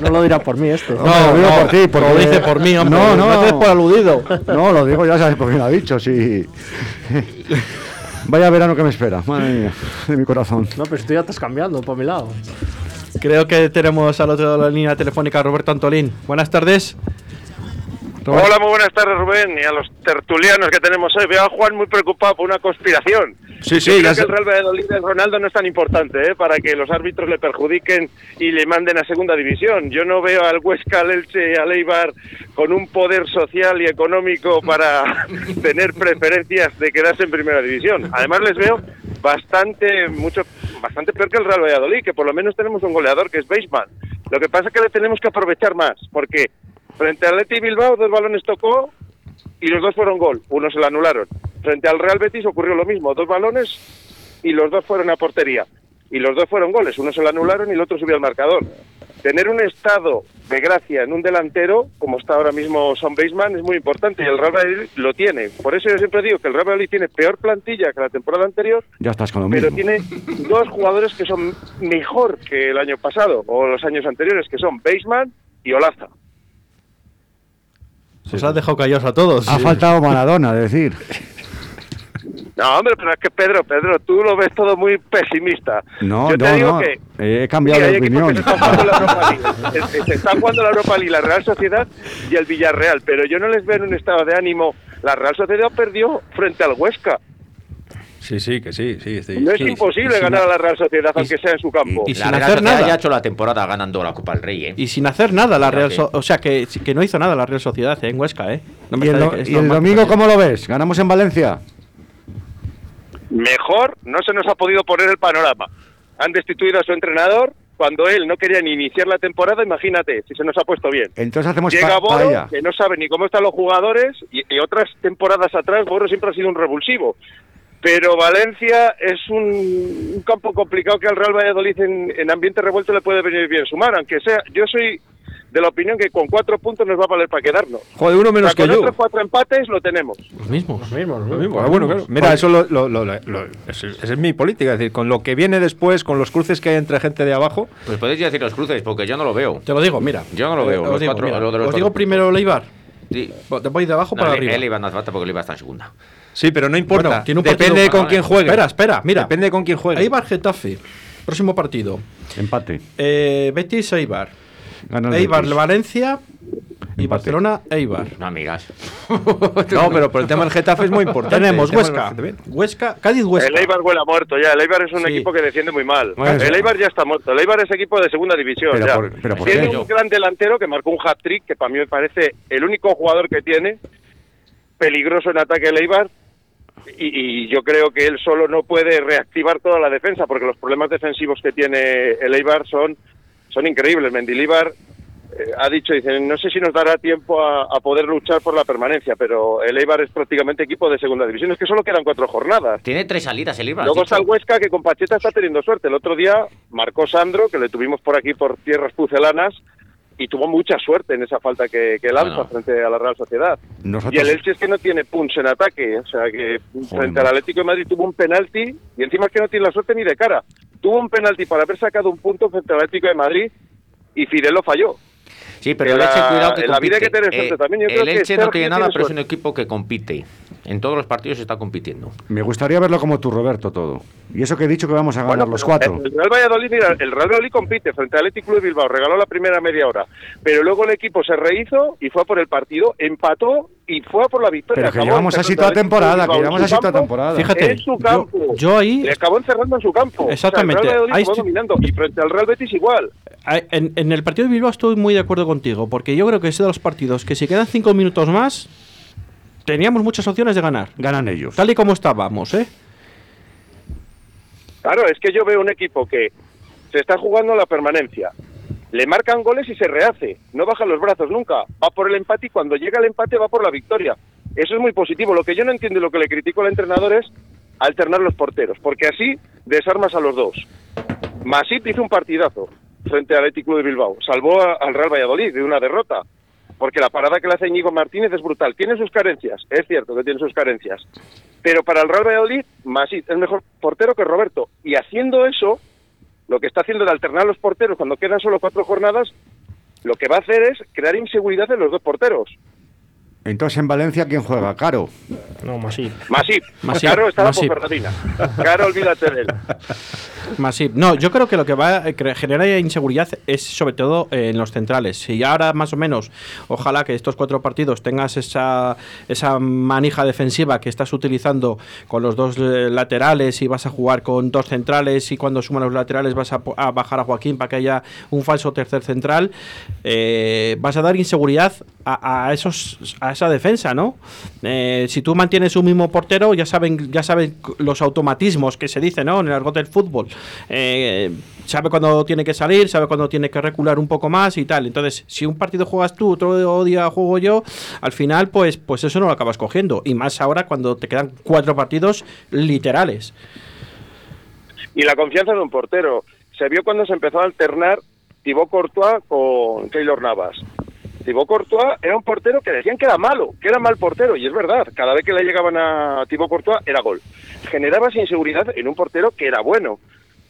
No lo dirá por mí este. No, lo digo por ti, porque... lo dice por mí, hombre. No, no, No te por aludido. No, lo digo, ya sabes por quién lo ha dicho, sí. Vaya verano que me espera, madre mía, de mi corazón. No, pero estoy ya estás cambiando por mi lado. Creo que tenemos al otro lado de la línea telefónica a Roberto Antolín. Buenas tardes. Hola, muy buenas tardes, Rubén, y a los tertulianos que tenemos hoy. Veo a Juan muy preocupado por una conspiración. Sí, sí, Yo ya creo que el Real Valladolid de Ronaldo no es tan importante ¿eh? para que los árbitros le perjudiquen y le manden a segunda división. Yo no veo al Huesca, al Elche y al Eibar con un poder social y económico para <laughs> tener preferencias de quedarse en primera división. Además les veo bastante mucho bastante peor que el Real Valladolid, que por lo menos tenemos un goleador que es Beisman. Lo que pasa es que le tenemos que aprovechar más, porque frente al Leti Bilbao dos balones tocó y los dos fueron gol, uno se lo anularon. Frente al Real Betis ocurrió lo mismo, dos balones y los dos fueron a portería. Y los dos fueron goles, uno se lo anularon y el otro subió al marcador. Tener un estado de gracia en un delantero, como está ahora mismo Son Baseman, es muy importante y el Real Valladolid lo tiene. Por eso yo siempre digo que el Real Valladolid tiene peor plantilla que la temporada anterior, Ya estás con lo pero mismo. tiene dos jugadores que son mejor que el año pasado o los años anteriores, que son Baseman y Olaza. Os has dejado callados a todos. Ha faltado Maradona, decir. No, hombre, pero es que Pedro, Pedro, tú lo ves todo muy pesimista. No, Yo te no, digo no. que Eh, He cambiado de opinión. que se jugando la Europa League. Se- Se está jugando la Europa League, la Real Sociedad y el Villarreal, pero yo no les veo en un estado de ánimo. La Real Sociedad perdió frente al Huesca. Sí, sí, que sí, sí. sí. No es Sí, imposible sí, ganar sí. a la Real Sociedad, aunque sea en su campo. y sin Real hacer nada. ya ha hecho la temporada ganando la Copa del Rey, ¿eh? Y sin hacer nada la Real O sea, que, que no hizo nada la Real Sociedad eh, en Huesca, ¿eh? No me ¿Y el, y domingo cómo lo ves? ¿Ganamos en Valencia? Mejor no se nos ha podido poner el panorama. Han destituido a su entrenador cuando él no quería ni iniciar la temporada, imagínate si se nos ha puesto bien. Entonces hacemos Llega pa- Boro, paella. que no sabe ni cómo están los jugadores, y, y otras temporadas atrás Boro siempre ha sido un revulsivo. Pero Valencia es un, un campo complicado que al Real Valladolid en, en ambiente revuelto le puede venir bien sumar, aunque sea, yo soy de la opinión que con cuatro puntos nos va a valer para quedarnos. Joder, uno menos O sea, que con yo. otros cuatro empates lo tenemos. Los mismos. Los mismos, los Lo mismos. mismo, ah, bueno, claro. Mira, eso lo, lo- lo- lo- lo- es- mi política. Es decir, con lo que viene después, con los cruces que hay entre gente de abajo, Pues podéis decir los cruces, porque yo no lo veo. Te lo digo, mira. Yo no lo veo. Eh, los os digo, cuatro- mira, lo de los os digo primero Leibar. Sí. Te voy de abajo No, para el- arriba. el Eibar no hace falta porque el Eibar está en segunda. Sí, pero no importa. Bueno, tiene un Depende partido- de con Vale. quién juegue. Espera, espera, mira. Depende de con quién juegue. Eibar Getafe. Próximo partido. Empate. Eh, Betis Eibar. Eibar Betis. Valencia. Y Empate. Barcelona Eibar. No, amigas. <laughs> No, pero por el tema del Getafe es muy importante. Tenemos Huesca. Huesca, Cádiz Huesca. El Eibar huele a muerto ya. El Eibar es un Sí. equipo que defiende muy mal. Bueno, el. Eibar ya está muerto. El Eibar es equipo de segunda división. Pero ya. por- pero ¿por tiene qué? un gran delantero que marcó un hat-trick, que para mí me parece el único jugador que tiene peligroso en ataque el Eibar. Y, y yo creo que él solo no puede reactivar toda la defensa, porque los problemas defensivos que tiene el Eibar son, son increíbles. Mendilíbar eh, ha dicho, dice, no sé si nos dará tiempo a, a poder luchar por la permanencia, pero el Eibar es prácticamente equipo de segunda división. Es que solo quedan cuatro jornadas. Tiene tres salidas el Eibar. Luego está el. Huesca que con Pacheta está teniendo suerte. El otro día marcó Sandro, que le tuvimos por aquí por tierras pucelanas, y tuvo mucha suerte en esa falta que, que lanza Bueno. frente a la Real Sociedad. Nosotros- Y el Elche es que no tiene punch en ataque. O sea que frente al. Atlético de Madrid tuvo un penalti y encima es que no tiene la suerte ni de cara. tuvo un penalti para haber sacado un punto frente al Atlético de Madrid y Fidel lo falló. Sí, pero el Elche, cuidado que la vida hay que tener suerte también. Yo creo el que Elche no tiene nada, tiene pero es un equipo que compite. En todos los partidos está compitiendo. Me gustaría verlo como tú, Roberto, todo. Y eso que he dicho que vamos a ganar Bueno, los cuatro. El Real Valladolid, mira, el Real Valladolid compite frente al Atlético de Bilbao, regaló la primera media hora, pero luego el equipo se rehizo y fue a por el partido, empató y fue a por la victoria. Pero que Acabó llevamos así toda temporada, que llevamos así toda temporada. Fíjate, en su yo- campo. yo ahí- Le acabó encerrando en su campo. Exactamente, O sea, el Real ahí Valladolid jugó estoy- dominando y frente al Real Betis igual. En, en el partido de Bilbao estoy muy de acuerdo contigo, porque yo creo que es de los partidos que si quedan cinco minutos más, teníamos muchas opciones de ganar. Ganan ellos. Tal y como estábamos, ¿eh? Claro, es que yo veo un equipo que se está jugando la permanencia. Le marcan goles y se rehace. No baja los brazos nunca. Va por el empate y cuando llega el empate va por la victoria. Eso es muy positivo. Lo que yo no entiendo y lo que le critico al entrenador es alternar los porteros, porque así desarmas a los dos. Masip hizo un partidazo frente al Atlético de Bilbao. Salvó a- al Real Valladolid de una derrota. Porque la parada que le hace Íñigo Martínez es brutal. Tiene sus carencias, es cierto que tiene sus carencias. Pero para el Real Valladolid, Masip es mejor portero que Roberto. Y haciendo eso, lo que está haciendo de alternar los porteros cuando quedan solo cuatro jornadas, lo que va a hacer es crear inseguridad en los dos porteros. Entonces en Valencia, ¿quién juega? Caro. No, Masip. Masip. Masip, Caro está Masip. por Ferradina. Caro, olvídate de él. <laughs> Masip. No, yo creo que lo que va a generar inseguridad es sobre todo en los centrales. Si ahora más o menos, ojalá que estos cuatro partidos tengas esa, esa manija defensiva que estás utilizando con los dos eh, laterales y vas a jugar con dos centrales y cuando suman los laterales vas a, a bajar a Joaquín para que haya un falso tercer central, eh, vas a dar inseguridad a, esos a esa defensa, ¿no? Eh, si tú mantienes un mismo portero, ya saben, ya saben los automatismos que se dice, ¿no? En el argot del fútbol. Eh, sabe cuándo tiene que salir, sabe cuándo tiene que recular un poco más y tal. Entonces, si un partido juegas tú, otro día juego yo, al final, pues, pues eso no lo acabas cogiendo. Y más ahora cuando te quedan cuatro partidos literales. Y la confianza de un portero. Se vio cuando se empezó a alternar Thibaut Courtois con Keylor Navas. Thibaut Courtois era un portero que decían que era malo, que era mal portero, y es verdad, cada vez que le llegaban a Thibaut Courtois era gol. Generabas inseguridad en un portero que era bueno,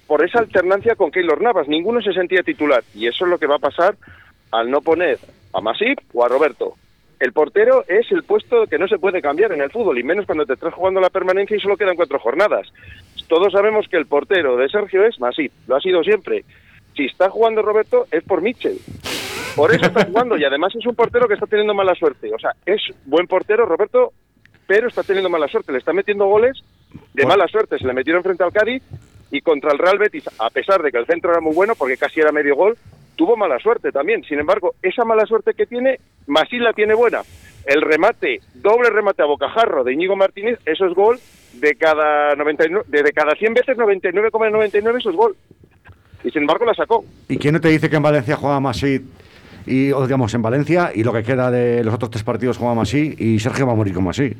por esa alternancia con Keylor Navas, ninguno se sentía titular, y eso es lo que va a pasar al no poner a Masip o a Roberto. El portero es el puesto que no se puede cambiar en el fútbol, y menos cuando te estás jugando la permanencia y solo quedan cuatro jornadas. Todos sabemos que el portero de Sergio es Masip, lo ha sido siempre. Si está jugando Roberto es por Mitchell. Por eso está jugando y además es un portero que está teniendo mala suerte. O sea, es buen portero Roberto, pero está teniendo mala suerte. Le está metiendo goles de mala suerte. Se le metieron frente al Cádiz y contra el Real Betis, a pesar de que el centro era muy bueno, porque casi era medio gol, tuvo mala suerte también. Sin embargo, esa mala suerte que tiene, Masí la tiene buena. El remate, doble remate a bocajarro de Íñigo Martínez, eso es gol de cada 99, de, cada 100 veces 99,99 eso es gol. Y sin embargo la sacó. ¿Y quién no te dice que en Valencia juega Masip y, digamos, en Valencia y lo que queda de los otros tres partidos juega Masip y Sergio va a morir como así?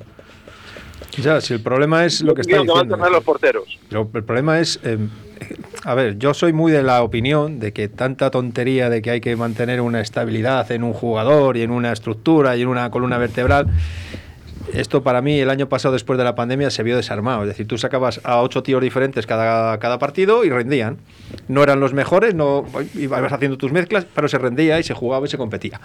Ya, si el problema es lo que está Digo que van a diciendo. alternar los porteros. Lo- el problema es, eh, a ver, yo soy muy de la opinión de que tanta tontería de que hay que mantener una estabilidad en un jugador y en una estructura y en una columna vertebral. Esto para mí el año pasado después de la pandemia se vio desarmado. Es decir, tú sacabas a ocho tíos diferentes cada, cada partido y rendían. No eran los mejores, no ibas haciendo tus mezclas, pero se rendía y se jugaba y se competía.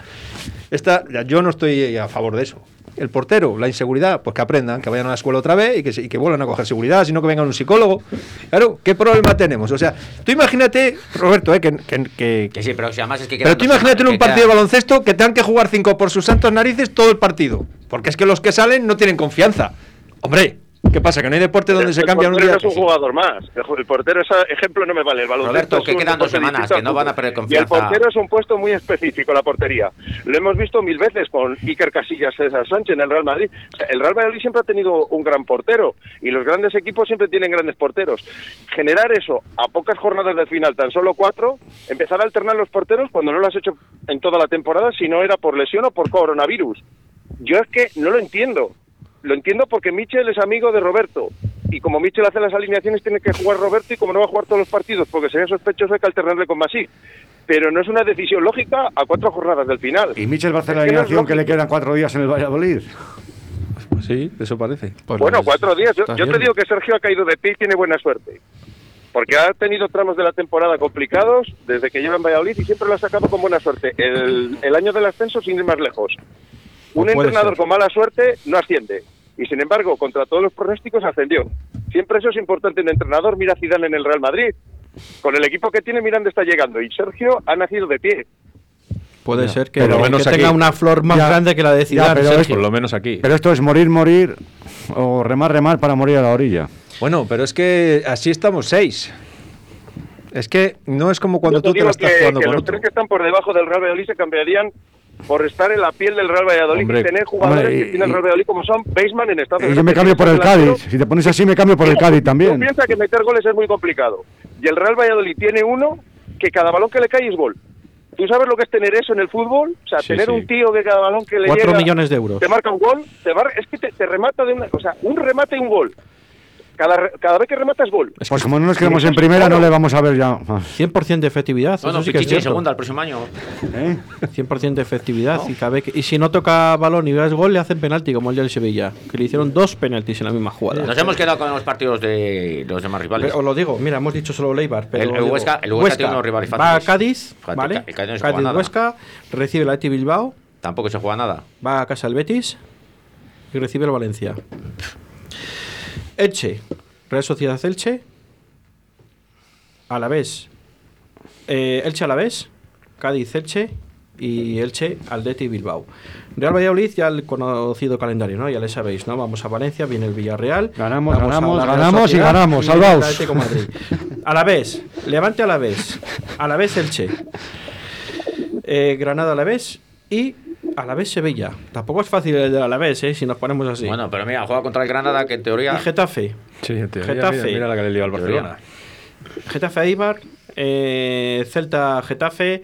Esta, yo no estoy a favor de eso. El portero, la inseguridad, pues que aprendan, que vayan a la escuela otra vez y que, y que vuelvan a coger seguridad, sino que venga un psicólogo. Claro, ¿qué problema tenemos? O sea, tú imagínate, Roberto, eh, que, que- que- Que sí, pero si además es que pero tú imagínate en un partido de baloncesto que tengan que jugar cinco por sus santos narices todo el partido. Porque es que los que salen no tienen confianza. Hombre, ¿qué pasa? Que no hay deporte donde El- se el cambian un portero día. no es un jugador más. El, el portero, ese ejemplo no me vale. El Roberto, es que un quedan dos semanas, que no van a perder Y confianza. el portero es un puesto muy específico, la portería. Lo hemos visto mil veces con Iker Casillas, César Sánchez en el Real Madrid. O sea, el Real Madrid siempre ha tenido un gran portero y los grandes equipos siempre tienen grandes porteros. Generar eso a pocas jornadas del final, tan solo cuatro, empezar a alternar los porteros cuando no lo has hecho en toda la temporada, si no era por lesión o por coronavirus. Yo es que no lo entiendo. Lo entiendo porque Michel es amigo de Roberto. Y como Michel hace las alineaciones, tiene que jugar Roberto. Y como no va a jugar todos los partidos, porque sería sospechoso hay que alternarle con Masí. Pero no es una decisión lógica a cuatro jornadas del final. ¿Y Michel va a hacer la no alineación que le quedan cuatro días en el Valladolid? Sí, eso parece. Pues Bueno, cuatro días. Yo, yo te digo que Sergio ha caído de pie y tiene buena suerte. Porque ha tenido tramos de la temporada complicados desde que lleva en Valladolid y siempre lo ha sacado con buena suerte. El, el año del ascenso, sin ir más lejos. Un entrenador ser. con mala suerte no asciende. Y sin embargo, contra todos los pronósticos, ascendió. Siempre eso es importante en entrenador. Mira Zidane en el Real Madrid. Con el equipo que tiene, mira dónde está llegando. Y Sergio ha nacido de pie. Puede Ya, ser que, pero que menos tenga una flor más Ya, grande que la de ya, Zidane, pero Sergio. Por lo menos aquí. Pero esto es morir, morir o remar, remar para morir a la orilla. Bueno, pero es que así estamos seis. Es que no es como cuando Yo te tú te la estás que, jugando que con los otro. tres que están por debajo del Real Valladolid se cambiarían por estar en la piel del Real Valladolid Hombre, y tener jugadores hombre, que y- tiene el Real Valladolid como son Baseman en Estados Unidos. yo me cambio por el Cádiz. Si te pones así, me cambio por el Cádiz Tú también. piensas que meter goles es muy complicado. Y el Real Valladolid tiene uno que cada balón que le cae es gol. ¿Tú sabes lo que es tener eso en el fútbol? O sea, Sí, tener sí. un tío que cada balón que le Cuatro llega millones de euros. te marca un gol, te mar- es que te, te remata de una, o sea, un remate y un gol. Cada, cada vez que remata es gol. Pues como no nos quedamos en primera, no le vamos a ver ya. más. 100% de efectividad. Bueno, eso sí que es segunda el próximo año. ¿Eh? 100% de efectividad. Y, cada vez que- y si no toca balón y veas gol, le hacen penalti, como el del Sevilla. Que le hicieron dos penaltis en la misma jugada. Nos hemos quedado con los partidos de los demás rivales. Pero os lo digo, mira, hemos dicho solo Leibar. Pero El- el digo, Huesca- el Huesca tiene unos rivales Va a fáciles. Cádiz, ¿vale? el Cádiz no Cádiz nada. Huesca, recibe el Athletic Bilbao, Tampoco se juega nada. va a casa el Betis y recibe el Valencia. Elche, Real Sociedad Elche, Alavés, eh, Elche Alavés, Cádiz Elche y Elche Aldeti Bilbao. Real Valladolid ya el conocido calendario, ¿no? Ya le sabéis, ¿no? Vamos a Valencia, viene el Villarreal. Ganamos, ganamos, ganamos y ganamos, salvaos. Alavés, Levante Alavés, Alavés Elche, eh, Granada Alavés y Alavés Sevilla. Tampoco es fácil el del Alavés, ¿eh? Si nos ponemos así. Bueno, pero mira, juega contra el Granada, que en teoría. Y Getafe. Sí, en teoría, Getafe. Mira, mira la que le dio al Barcelona. Getafe Eibar, eh, Celta Getafe,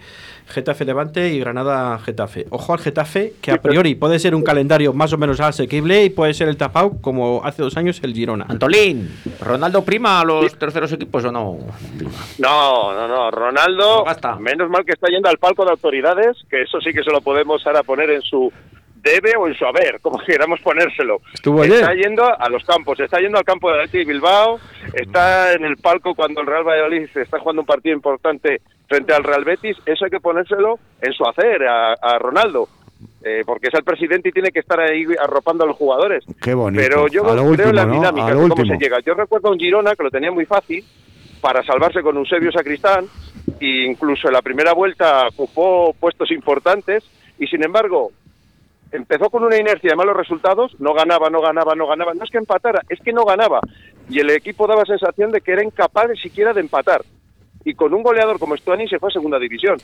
Getafe Levante y Granada Getafe. Ojo al Getafe, que a priori puede ser un calendario más o menos asequible y puede ser el tapao como hace dos años el Girona. Antolín, ¿Ronaldo prima a los terceros equipos o no? No, no, no. Ronaldo, menos mal que está yendo al palco de autoridades, que eso sí que se lo podemos ahora poner en su debe o en su haber, como <laughs> queramos ponérselo. Estuvo ayer. Está yendo a los campos, está yendo al campo de Athletic Bilbao, está en el palco cuando el Real Valladolid está jugando un partido importante frente al Real Betis, eso hay que ponérselo en su hacer a, a Ronaldo. eh, porque es el presidente y tiene que estar ahí arropando a los jugadores. Qué bonito. Pero yo creo último, en la dinámica, de cómo se llega. Yo recuerdo a un Girona que lo tenía muy fácil para salvarse con Eusebio Sacristán e incluso en la primera vuelta ocupó puestos importantes y sin embargo empezó con una inercia de malos resultados, no ganaba, no ganaba, no ganaba, no es que empatara, es que no ganaba y el equipo daba sensación de que era incapaz siquiera de empatar y con un goleador como Stuani se fue a segunda división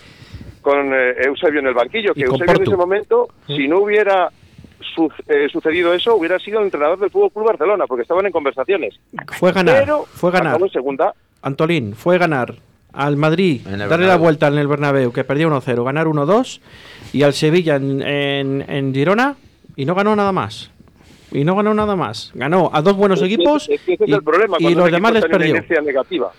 con eh, Eusebio en el banquillo, que Eusebio en ese momento, si no hubiera su- eh, sucedido eso, hubiera sido el entrenador del Fútbol Club Barcelona, porque estaban en conversaciones. Fue ganar, Pero fue ganar. en segunda. Antolín, fue ganar al Madrid, darle la vuelta en el Bernabéu, que perdía 1-0, ganar 1-2, y al Sevilla en, en- en Girona, y no ganó nada más. Y no ganó nada más. Ganó a dos buenos Es que- equipos es que ese es y, el problema, y cuando los demás les perdió. negativa.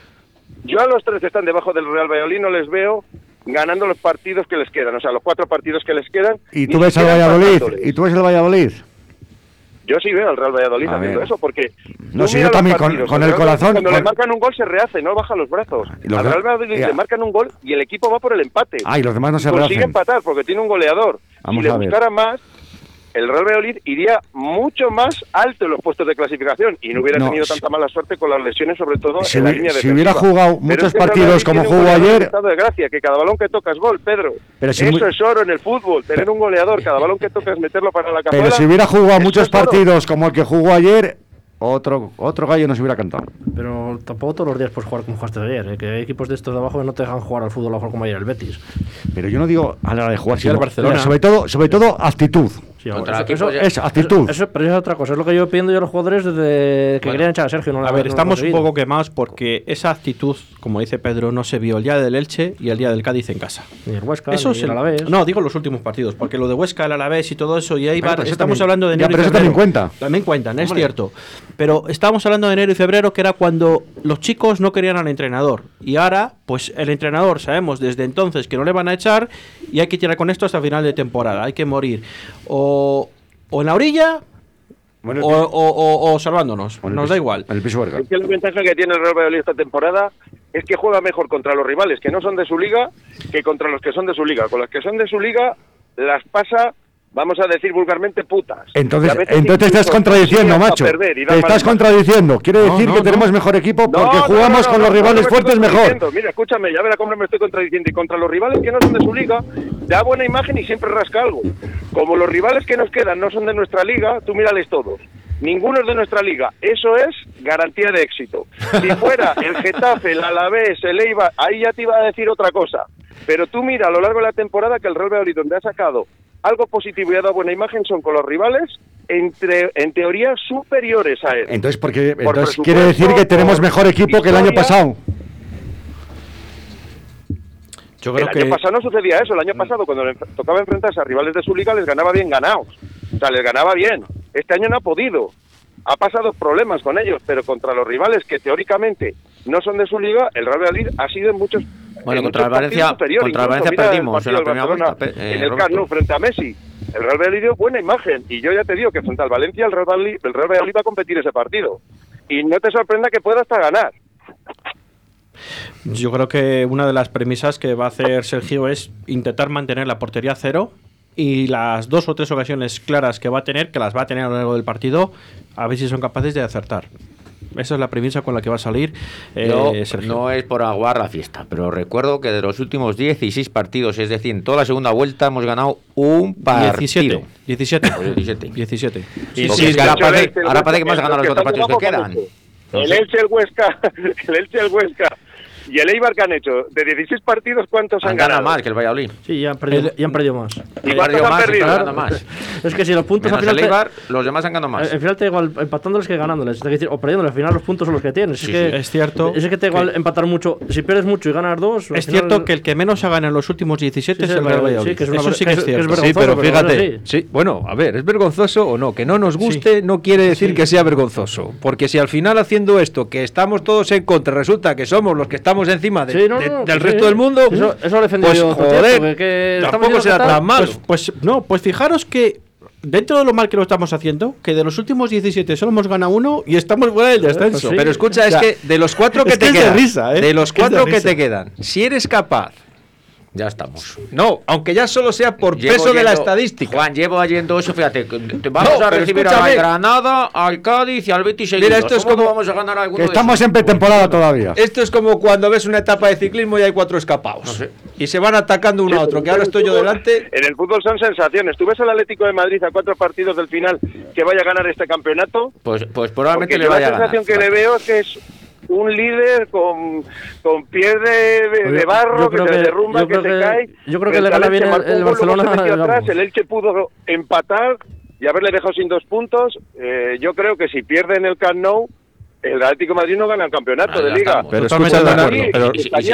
Yo a los tres que están debajo del Real Valladolid no les veo ganando los partidos que les quedan, o sea, los cuatro partidos que les quedan. ¿Y tú ves al Valladolid? ¿Y tú ves el Valladolid? Yo sí veo al Real Valladolid A haciendo ver. eso, porque... No, mira yo también, con- partidos, con el corazón, Cuando con- le marcan un gol se rehace, no baja los brazos. Los Al Real Valladolid ya. le marcan un gol y el equipo va por el empate. Ah, y los demás no se Consigue rehacen. empatar porque tiene un goleador. Vamos si le a buscara más, el Real Valladolid iría mucho más alto en los puestos de clasificación y no hubiera No, tenido si- tanta mala suerte con las lesiones, sobre todo Si en la línea si defensiva. hubiera jugado muchos es que el Real partidos como jugó ayer- estado de gracia, que cada balón que toca es gol, Pedro. Pero si Eso muy- es oro en el fútbol, tener un goleador, cada balón que toca es meterlo para la cazuela. Pero si hubiera jugado muchos oro. partidos como el que jugó ayer, otro, otro gallo nos hubiera cantado. Pero tampoco todos los días puedes jugar como jugaste ayer. ¿eh? Que hay equipos de estos de abajo que no te dejan jugar al fútbol a lo mejor como ayer el Betis. Pero yo no digo a la hora de jugar, Sí, sino Barcelona. sobre todo, sobre todo actitud. Sí, eso- eso- ya- Es actitud. Eso, pero eso es otra cosa. Es lo que yo pidiendo yo a los jugadores desde que Bueno. querían echar a Sergio. No A ver, no estamos un poco quemados porque esa actitud, como dice Pedro, no se vio el día del Elche y el día del Cádiz en casa. Ni el Huesca, Eso ni el el- Alavés. No, digo los últimos partidos, porque lo de Huesca, el Alavés y todo eso, y eso estamos también- hablando de ya, enero y pero eso febrero. también cuenta. También cuentan, es cierto. Pero estamos hablando de enero y febrero, que era cuando los chicos no querían al entrenador. Y ahora, pues el entrenador sabemos desde entonces que no le van a echar y hay que tirar con esto hasta final de temporada. Hay que morir. O, o en la orilla Bueno, o, o- o- o salvándonos. Nos piso- da igual. El piso verga. Es que la ventaja que tiene el Real Valladolid esta temporada es que juega mejor contra los rivales que no son de su liga que contra los que son de su liga. Con los que son de su liga las pasa, vamos a decir vulgarmente, putas. Entonces, entonces te estás contradiciendo, macho. perder Te estás contradiciendo. Quiere No, decir no, que no. tenemos mejor equipo porque no, jugamos no, con no, los no, rivales fuertes mejor. Mira, escúchame, ya verá cómo me estoy contradiciendo. Y contra los rivales que no son de su liga, da buena imagen y siempre rasca algo. Como los rivales que nos quedan no son de nuestra liga, tú mírales todos. Ninguno es de nuestra liga. Eso es garantía de éxito. Si fuera el Getafe, el Alavés, el Eibar, ahí ya te iba a decir otra cosa. Pero tú mira a lo largo de la temporada que el Real Valladolid donde ha sacado algo positivo y ha dado buena imagen son con los rivales entre, en teoría superiores a él. Entonces, porque, Por entonces quiere decir que tenemos mejor equipo que el año pasado. Yo el creo año que. pasado no sucedía eso. El año pasado, cuando le tocaba enfrentarse a rivales de su liga, les ganaba bien ganados. O sea, les ganaba bien. Este año no ha podido. Ha pasado problemas con ellos, pero contra los rivales que teóricamente no son de su liga, el Real Madrid ha sido en muchos. Bueno, en contra el Valencia- superior. contra el Valencia el perdimos en la primera vuelta, pe- eh, en el Roberto. Camp Nou frente a Messi. El Real Madrid dio buena imagen. Y yo ya te digo que frente al Valencia, el Real Madrid, el Real Madrid va a competir ese partido. Y no te sorprenda que pueda hasta ganar. Yo creo que una de las premisas que va a hacer Sergio es intentar mantener la portería a cero y las dos o tres ocasiones claras que va a tener, que las va a tener a lo largo del partido, a ver si son capaces de acertar. Esa es la premisa con la que va a salir eh, Sergio. no es por aguar la fiesta, pero recuerdo que de los últimos 16 partidos, es decir, en toda la segunda vuelta hemos ganado un partido. 17. 17. Pues 17. 17. Sí, sí, es que ahora parece, ahora parece que Huesca, hemos ganado los otros partidos que quedan. No <laughs> El. Elche, el Huesca, el Elche, el Huesca y el Eibar que han hecho de 16 partidos, ¿cuántos han, Han ganado ganado? más que el Valladolid. Sí, ya han perdido, El- ya han perdido más. ¿Y Han cuántos han más, perdido? más. <laughs> Es que si los puntos al Menos final. el te- Eibar, los demás han ganado más. Al final te igual empatándoles que ganándoles. Es decir, o perdiéndoles. Al final los puntos son los que tienes. Sí, es, que, sí. Es cierto Es que te igual que- empatar mucho. Si pierdes mucho y ganas dos. al Es final- cierto que el que menos ha ganado en los últimos 17 Sí, es el Valladolid, Valladolid. sí, que es una Eso sí que es es- que es cierto. vergonzoso. Sí, pero pero fíjate, sí. bueno, a ver, ¿es vergonzoso o no? Que no nos guste no quiere decir que sea vergonzoso. Porque si al final haciendo esto, que estamos todos en contra, resulta que somos los que estamos encima de- Sí, no, de- no, del sí, resto sí. del mundo, Eso- eso lo he defendido pues joder, tiempo, que- estamos tampoco será tan malo. Pues, pues no, pues fijaros que dentro de lo mal que lo estamos haciendo, que de los últimos 17 solo hemos ganado uno y estamos fuera del descenso. Pero escucha, O sea, es que de los cuatro que te quedan, ¿eh? de los cuatro que te quedan, si eres capaz, Ya estamos. no, aunque ya solo sea por Llevo peso de la yendo- estadística. Juan, llevo yendo eso, fíjate. Vamos No, a recibir al Granada, al Cádiz y al Betis Mira, esto es ¿Cómo como- vamos a ganar alguno Que de estamos esos? en pretemporada todavía. Esto es como cuando ves una etapa de ciclismo y hay cuatro escapados. No sé. Y se van atacando uno a otro, que ahora estoy yo delante. En el fútbol son sensaciones. ¿Tú ves al Atlético de Madrid a cuatro partidos del final que vaya a ganar este campeonato? Pues, pues probablemente Porque le vaya a la ganar. sensación que le veo es que es un líder con, con pies de, de- Yo- barro, yo que se que- derrumba, yo que se cae. yo creo que El le gana Elche bien el- el Barcelona, atrás, el Elche pudo empatar y haberle dejado sin dos puntos. Eh, yo creo que si pierde en el Camp Nou, el Atlético de Madrid no gana el campeonato Ah, de Liga. Pero escucha pero- y si- si- si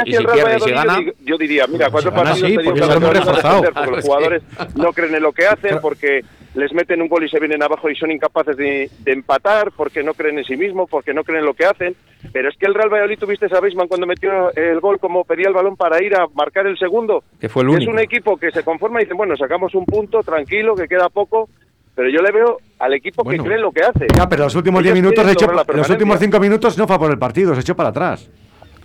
si gana- yo, diría, mira, cuatro gana, partidos sí, porque que lo hemos no van a reforzado. porque los <laughs> jugadores no creen en lo que hacen, porque les meten un gol y se vienen abajo y son incapaces de, de empatar, porque no creen en sí mismos, porque no creen en lo que hacen. Pero es que el Real Valladolid, tuviste a Beisman cuando metió el gol, como pedía el balón para ir a marcar el segundo. Que fue el Es un equipo que se conforma y dice, bueno, sacamos un punto, tranquilo, que queda poco, pero yo le veo al equipo Bueno. que cree en lo que hace. Ya, pero los últimos Ellos 10 minutos, se echó- los últimos permanencia. 5 minutos no fue por el partido, se echó para atrás.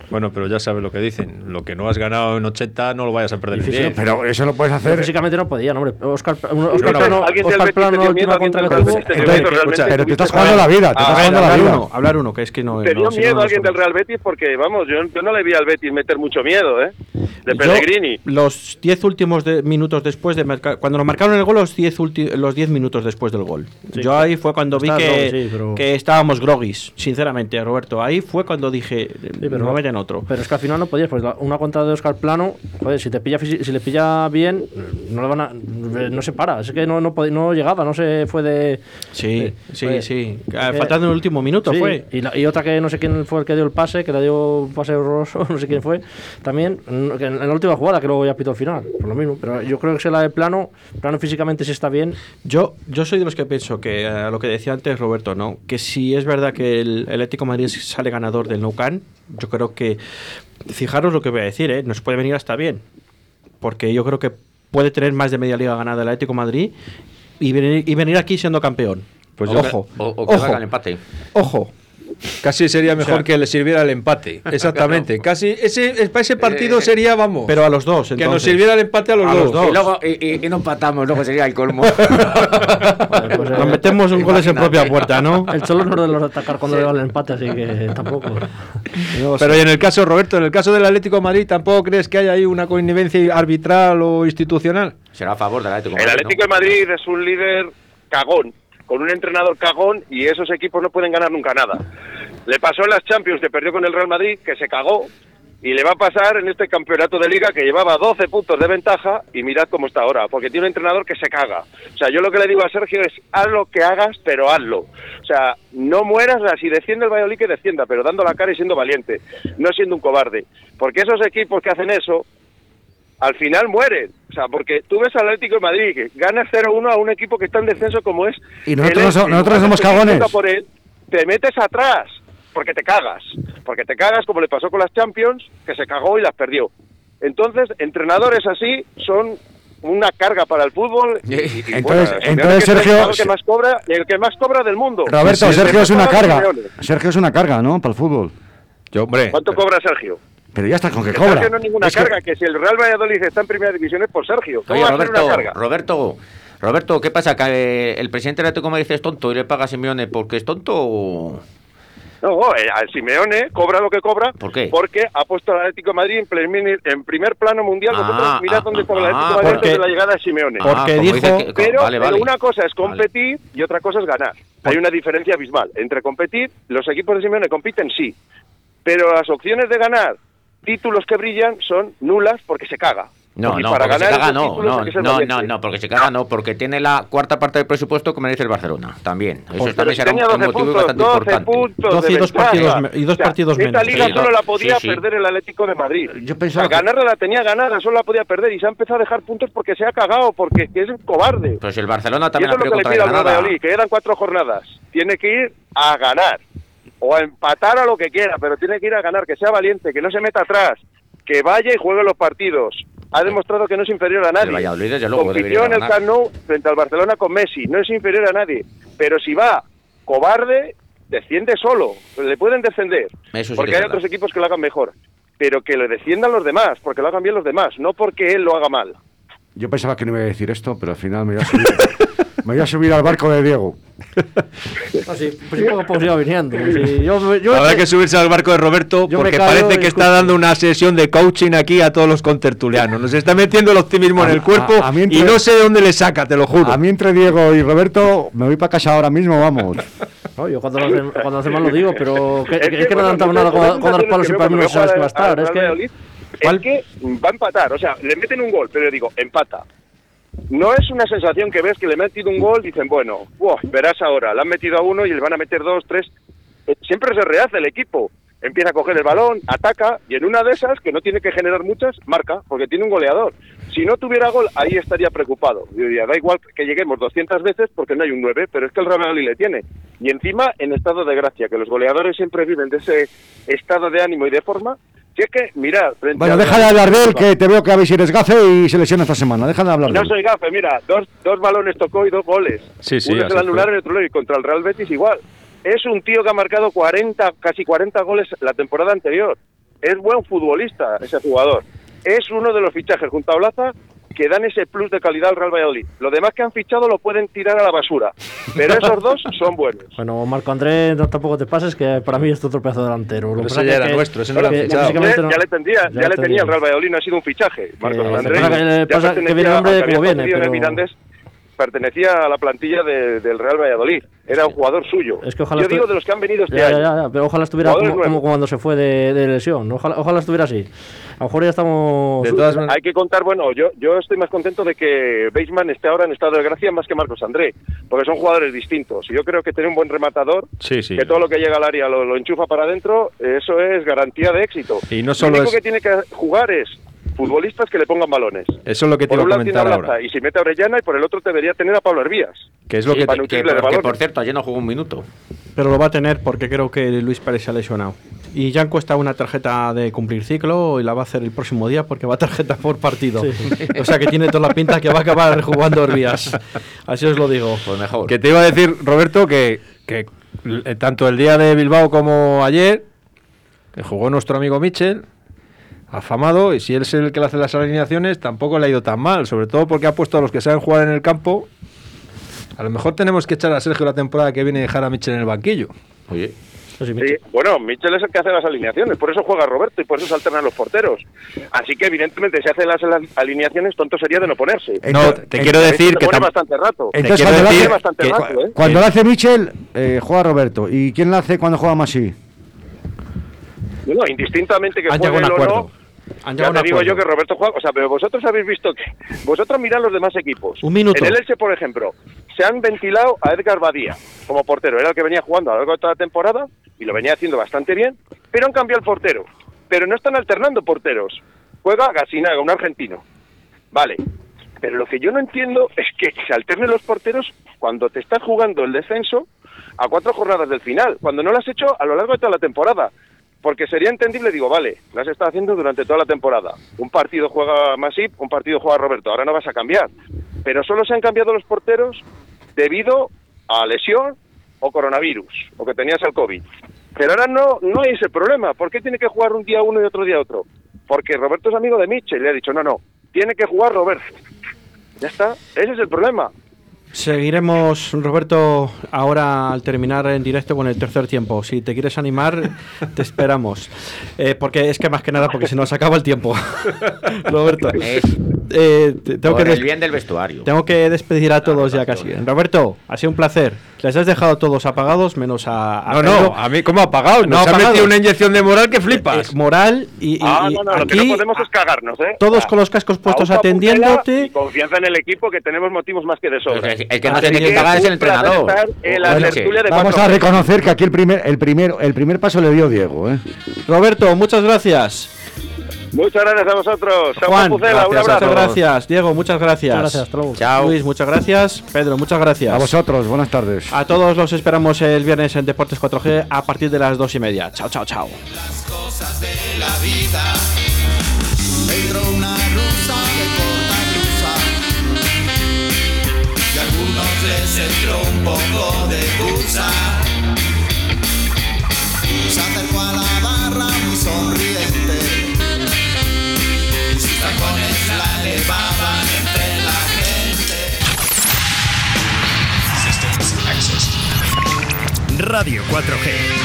Bueno, pero ya sabes lo que dicen. Lo que no has ganado en 80 no lo vayas a perder en Difícil, 10. Pero eso lo puedes Pero hacer. físicamente no podían, hombre. Oscar, un- Oscar alguien del Oscar Plano, la última contra que tuvo. Pero te estás jugando la vida, te estás jugando la hablar vida. uno, hablar uno, que es que no. Te dio no, no, miedo no alguien del Real Betis porque, vamos, yo no le vi al Betis meter mucho miedo, ¿eh? De Yo, Pellegrini. los 10 últimos de- minutos después de marcar, cuando nos marcaron el gol, los 10 ulti- los 10 minutos después del gol. Sí, Yo ahí fue cuando vi que, groggy, sí, pero- que estábamos groguis, sinceramente, Roberto. Ahí fue cuando dije, pero- no meten otro. Pero es que al final no podías, pues una contra de Oscar Plano, joder, si te pilla si le pilla bien, no le van a, no se para, es que no, no, llegaba, no se fue de Sí, de- sí, sí. Ah, eh, Faltando en el último minuto sí, fue. Y, la- y otra que no sé quién fue el que dio el pase, que le dio un pase horroroso, <laughs> no sé quién fue, también que en la última jugada que luego ya pitó al final, por lo mismo. Pero yo creo que se la de Plano, Plano físicamente sí está bien, Yo, yo soy de los que pienso que, a lo que decía antes Roberto, ¿no? que si es verdad que el, el Atlético de Madrid sale ganador del Nou Camp, yo creo que, fijaros lo que voy a decir, ¿eh? nos puede venir hasta bien, porque yo creo que puede tener más de media liga ganada el Atlético de Madrid y venir, y venir aquí siendo campeón. Pues O- yo- ojo, O, o que ojo, haga el empate. ojo. Casi sería mejor O sea- que le sirviera el empate. <laughs> Exactamente. Casi ese, para ese partido sería, vamos. Pero a los dos, que nos sirviera el empate a los A dos. los dos. Y, luego, y, y- y no empatamos, luego sería el colmo. <laughs> Pues, Nos eh, metemos un goles en propia puerta, ¿no? El Cholo no es de los atacar cuando le va el empate, así que tampoco. Pero y en el caso, Roberto, en el caso del Atlético de Madrid, ¿tampoco crees que hay ahí una connivencia arbitral o institucional? Será a favor del Atlético. de El Madrid, Atlético de Madrid es un líder cagón, con un entrenador cagón y esos equipos no pueden ganar nunca nada. Le pasó en las Champions que perdió con el Real Madrid, que se cagó, y le va a pasar en este campeonato de liga que llevaba 12 puntos de ventaja y mirad cómo está ahora, porque tiene un entrenador que se caga. O sea, yo lo que le digo a Sergio es, haz lo que hagas, pero hazlo. O sea, no mueras, si defiende el Valladolid que defienda, pero dando la cara y siendo valiente, no siendo un cobarde. Porque esos equipos que hacen eso, al final mueren. O sea, porque tú ves al Atlético de Madrid que gana 0-1 a un equipo que está en descenso como es. Y nosotros el no so- nosotros somos cagones. por él, te metes atrás porque te cagas. Porque te cagas como le pasó con las Champions, que se cagó y las perdió. Entonces, entrenadores así son una carga para el fútbol. y- y- y, Entonces- bueno, entonces, el Sergio- entrenador que más cobra, el que más cobra del mundo. Roberto, El Sergio que es una carga. Sergio es una carga, ¿no? Para el fútbol. Yo, hombre. ¿Cuánto cobra Sergio? Pero ya está con que cobra. Sergio no es ninguna Es carga, que si el Real Valladolid está en primera división es por Sergio. ¿Cómo Oye, va a ser una Roberto, carga? Roberto, Roberto, ¿qué pasa? ¿Que eh, el presidente del Atlético de Madrid es tonto y le paga a Simeone porque es tonto o...? No, eh, al Simeone cobra lo que cobra ¿Por qué? porque ha puesto al Atlético de Madrid en, primer- en primer plano mundial. Ah, Vosotros mirad ah, dónde estaba el ah, Atlético de Madrid porque- antes de la llegada de Simeone. Porque como dijo- dice que- pero, vale, pero vale. una cosa es competir y otra cosa es ganar. Hay una diferencia abismal entre competir, los equipos de Simeone compiten sí, pero las opciones de ganar títulos que brillan son nulas porque se caga. No, Y no, para porque se ganar caga esos no, no, no, no, no, porque se caga no, porque tiene la cuarta parte del presupuesto que merece el Barcelona, también. Eso Pero también será un, un 12 motivo puntos, bastante 12 importante. puntos 12 y dos partidos y dos partidos esta menos. liga Sí, solo la podía sí, sí. perder el Atlético de Madrid. Yo A pensaba que- ganarla la tenía ganada, solo la podía perder y se ha empezado a dejar puntos porque se ha cagado, porque es un cobarde. Pues el Barcelona Y también eso ha es lo perdido que le contra pide al. Valladolid, que quedan cuatro jornadas. Tiene que ir a ganar o a empatar a lo que quiera, pero tiene que ir a ganar, que sea valiente, que no se meta atrás, que vaya y juegue los partidos. Ha demostrado que no es inferior a nadie. Desde luego, Compitió en el. Camp Nou frente al Barcelona con Messi, no es inferior a nadie. Pero si va cobarde, desciende solo. Le pueden descender, Eso sí porque hay otros equipos que lo hagan mejor. Pero que le desciendan los demás, porque lo hagan bien los demás, no porque él lo haga mal. Yo pensaba que no iba a decir esto, pero al final me voy a subir, me voy a subir al barco de Diego. Así, pues. Sí, yo, yo- Habrá que subirse al barco de Roberto Yo porque parece que está dando una sesión de coaching aquí a todos los contertulianos. Nos está metiendo el optimismo en el cuerpo a- a mí entre- y no sé de dónde le saca, te lo juro. A mí entre Diego y Roberto me voy para casa ahora mismo, vamos. No, yo cuando lo hacen, cuando hacen mal lo digo, pero que, es que, no bueno, muchas nada con, con dar palos y que para mí no sabes que va a estar. Es que, es que va a empatar, o sea, le meten un gol, pero yo digo, empata. No es una sensación que ves que le han metido un gol, dicen, bueno, verás ahora, le han metido a uno y le van a meter dos, tres. Eh, Siempre se rehace el equipo. Empieza a coger el balón, ataca y en una de esas, que no tiene que generar muchas, marca, porque tiene un goleador. Si no tuviera gol, ahí estaría preocupado. Yo diría, da igual que lleguemos 200 veces porque no hay un 9, pero es que el Real Madrid le tiene. Y encima en estado de gracia, que los goleadores siempre viven de ese estado de ánimo y de forma. Si es que, mirad, frente Bueno, deja de hablar de él, que te veo que a ver si eres gafe y se lesiona esta semana. Deja de hablar de No él. soy gafe, mira, dos, dos balones tocó y dos goles. Sí, sí, Uno así se lo anularon y otro no, y contra el Real Betis igual. Es un tío que ha marcado 40, casi 40 goles la temporada anterior. Es buen futbolista ese jugador. Es uno de los fichajes junto a Olaza que dan ese plus de calidad al Real Valladolid. Lo demás que han fichado lo pueden tirar a la basura. Pero esos <laughs> dos son buenos. bueno, Marco Andrés, no tampoco te pases, que para mí es otro pedazo delantero. Lo ese pasa ya era que- nuestro, ese no lo han fichado. Ya, no- ya le tendría, ya, le tenía el Real. Valladolid, no ha sido un fichaje. Que Andrés que pasa viene el hombre como viene, pero- pertenecía a la plantilla de- del Real Valladolid. Era un jugador suyo. Es que ojalá Yo digo de los que han venido este Ya, año. ya, ya, pero ojalá estuviera como, como cuando se fue de, de lesión. Ojalá, ojalá estuviera así. A lo mejor ya estamos. De todas maneras, Hay que contar, bueno, yo, yo estoy más contento de que Beisman esté ahora en estado de gracia más que Marcos André, porque son jugadores distintos. Y yo creo que tener un buen rematador, sí, sí. que todo lo que llega al área lo, lo enchufa para adentro, eso es garantía de éxito. Y no solo lo único es- que tiene que jugar es futbolistas que le pongan balones. Eso es lo que te Por iba a comentar ahora. y si mete a Orellana y por el otro debería tener a Pablo Hervías. Que es lo Sí, que para que, de que, por cierto, ayer no jugó un minuto. Pero lo va a tener porque creo que Luis Pérez se ha lesionado. Y Jan cuesta una tarjeta de cumplir ciclo y la va a hacer el próximo día porque va a tarjeta por partido. O sea que tiene toda la pinta que va a acabar jugando Orbías. Así os lo digo. Pues mejor. Que te iba a decir, Roberto, que, que eh, tanto el día de Bilbao como ayer, que jugó nuestro amigo Michel, afamado, y si él es el que le hace las alineaciones, tampoco le ha ido tan mal, sobre todo porque ha puesto a los que saben jugar en el campo. A lo mejor tenemos que echar a Sergio la temporada que viene y dejar a Michel en el banquillo. Oye, Sí, bueno, Michel es el que hace las alineaciones, por eso juega Roberto y por eso se alternan los porteros. Así que evidentemente si hace las alineaciones, tonto sería de no ponerse. No, te quiero De decir que pone bastante rato. Entonces, Se cuando lo pone hace- bastante que- rato, ¿eh? Cuando lo hace Michel, eh, juega Roberto. ¿Y quién lo hace cuando juega Masí? Bueno, indistintamente que juegue o no, acuerdo. Han ya te digo yo que. Roberto juega, o sea, pero vosotros habéis visto que vosotros mirad los demás equipos. Un minuto. En el Elche, por ejemplo, se han ventilado a Edgar Badía como portero, era el que venía jugando a lo largo de toda la temporada y lo venía haciendo bastante bien, pero han cambiado el portero. Pero no están alternando porteros. Juega Gasinaga, un argentino. Vale. Pero lo que yo no entiendo es que se alternen los porteros cuando te estás jugando el descenso a cuatro jornadas del final, cuando no lo has hecho a lo largo de toda la temporada. Porque sería entendible, digo, vale, lo has estado haciendo durante toda la temporada. Un partido juega Masip, un partido juega Roberto, ahora no vas a cambiar. Pero solo se han cambiado los porteros debido a lesión o coronavirus, o que tenías el COVID. Pero ahora no, no hay ese problema. ¿Por qué tiene que jugar un día uno y otro día otro? Porque Roberto es amigo de Mitchell y le ha dicho, no, no, tiene que jugar Roberto. Ya está, ese es el problema. Seguiremos, Roberto, ahora al terminar en directo con el tercer tiempo. Si te quieres animar, te esperamos. Eh, porque es que más que nada, porque se nos acaba el tiempo. <laughs> Roberto, eh, te- tengo por que el des- bien del vestuario. Tengo que despedir a todos ya casi. Roberto, ha sido un placer. Les has dejado todos apagados, menos a. a No, Pedro. no, a mí como apagado, No, nos ha apagados. metido una inyección de moral que flipas. Eh, moral y, y- ah, no, no, lo que aquí no podemos es cagarnos, ¿eh? todos Ah, con los cascos puestos atendiéndote. Y confianza en el equipo que tenemos motivos más que de sobra. El, que no tiene que pagar es el entrenador. estar en la Bueno, tertulia de Vamos a reconocer que aquí el primer, el primer, el primer paso le dio Diego. ¿eh? Roberto, muchas gracias. Muchas gracias a vosotros. Juan, Pucela, un muchas abrazo. gracias. Diego, muchas gracias. Muchas gracias. Chao. Luis, muchas gracias. Pedro, muchas gracias. A vosotros, buenas tardes. A todos los esperamos el viernes en Deportes 4G a partir de las dos y media. Chao, chao, chao. cosas de la vida. Poco de busa. Se acercó a la barra muy sonriente sus tacones la elevaban entre la gente. Radio 4G.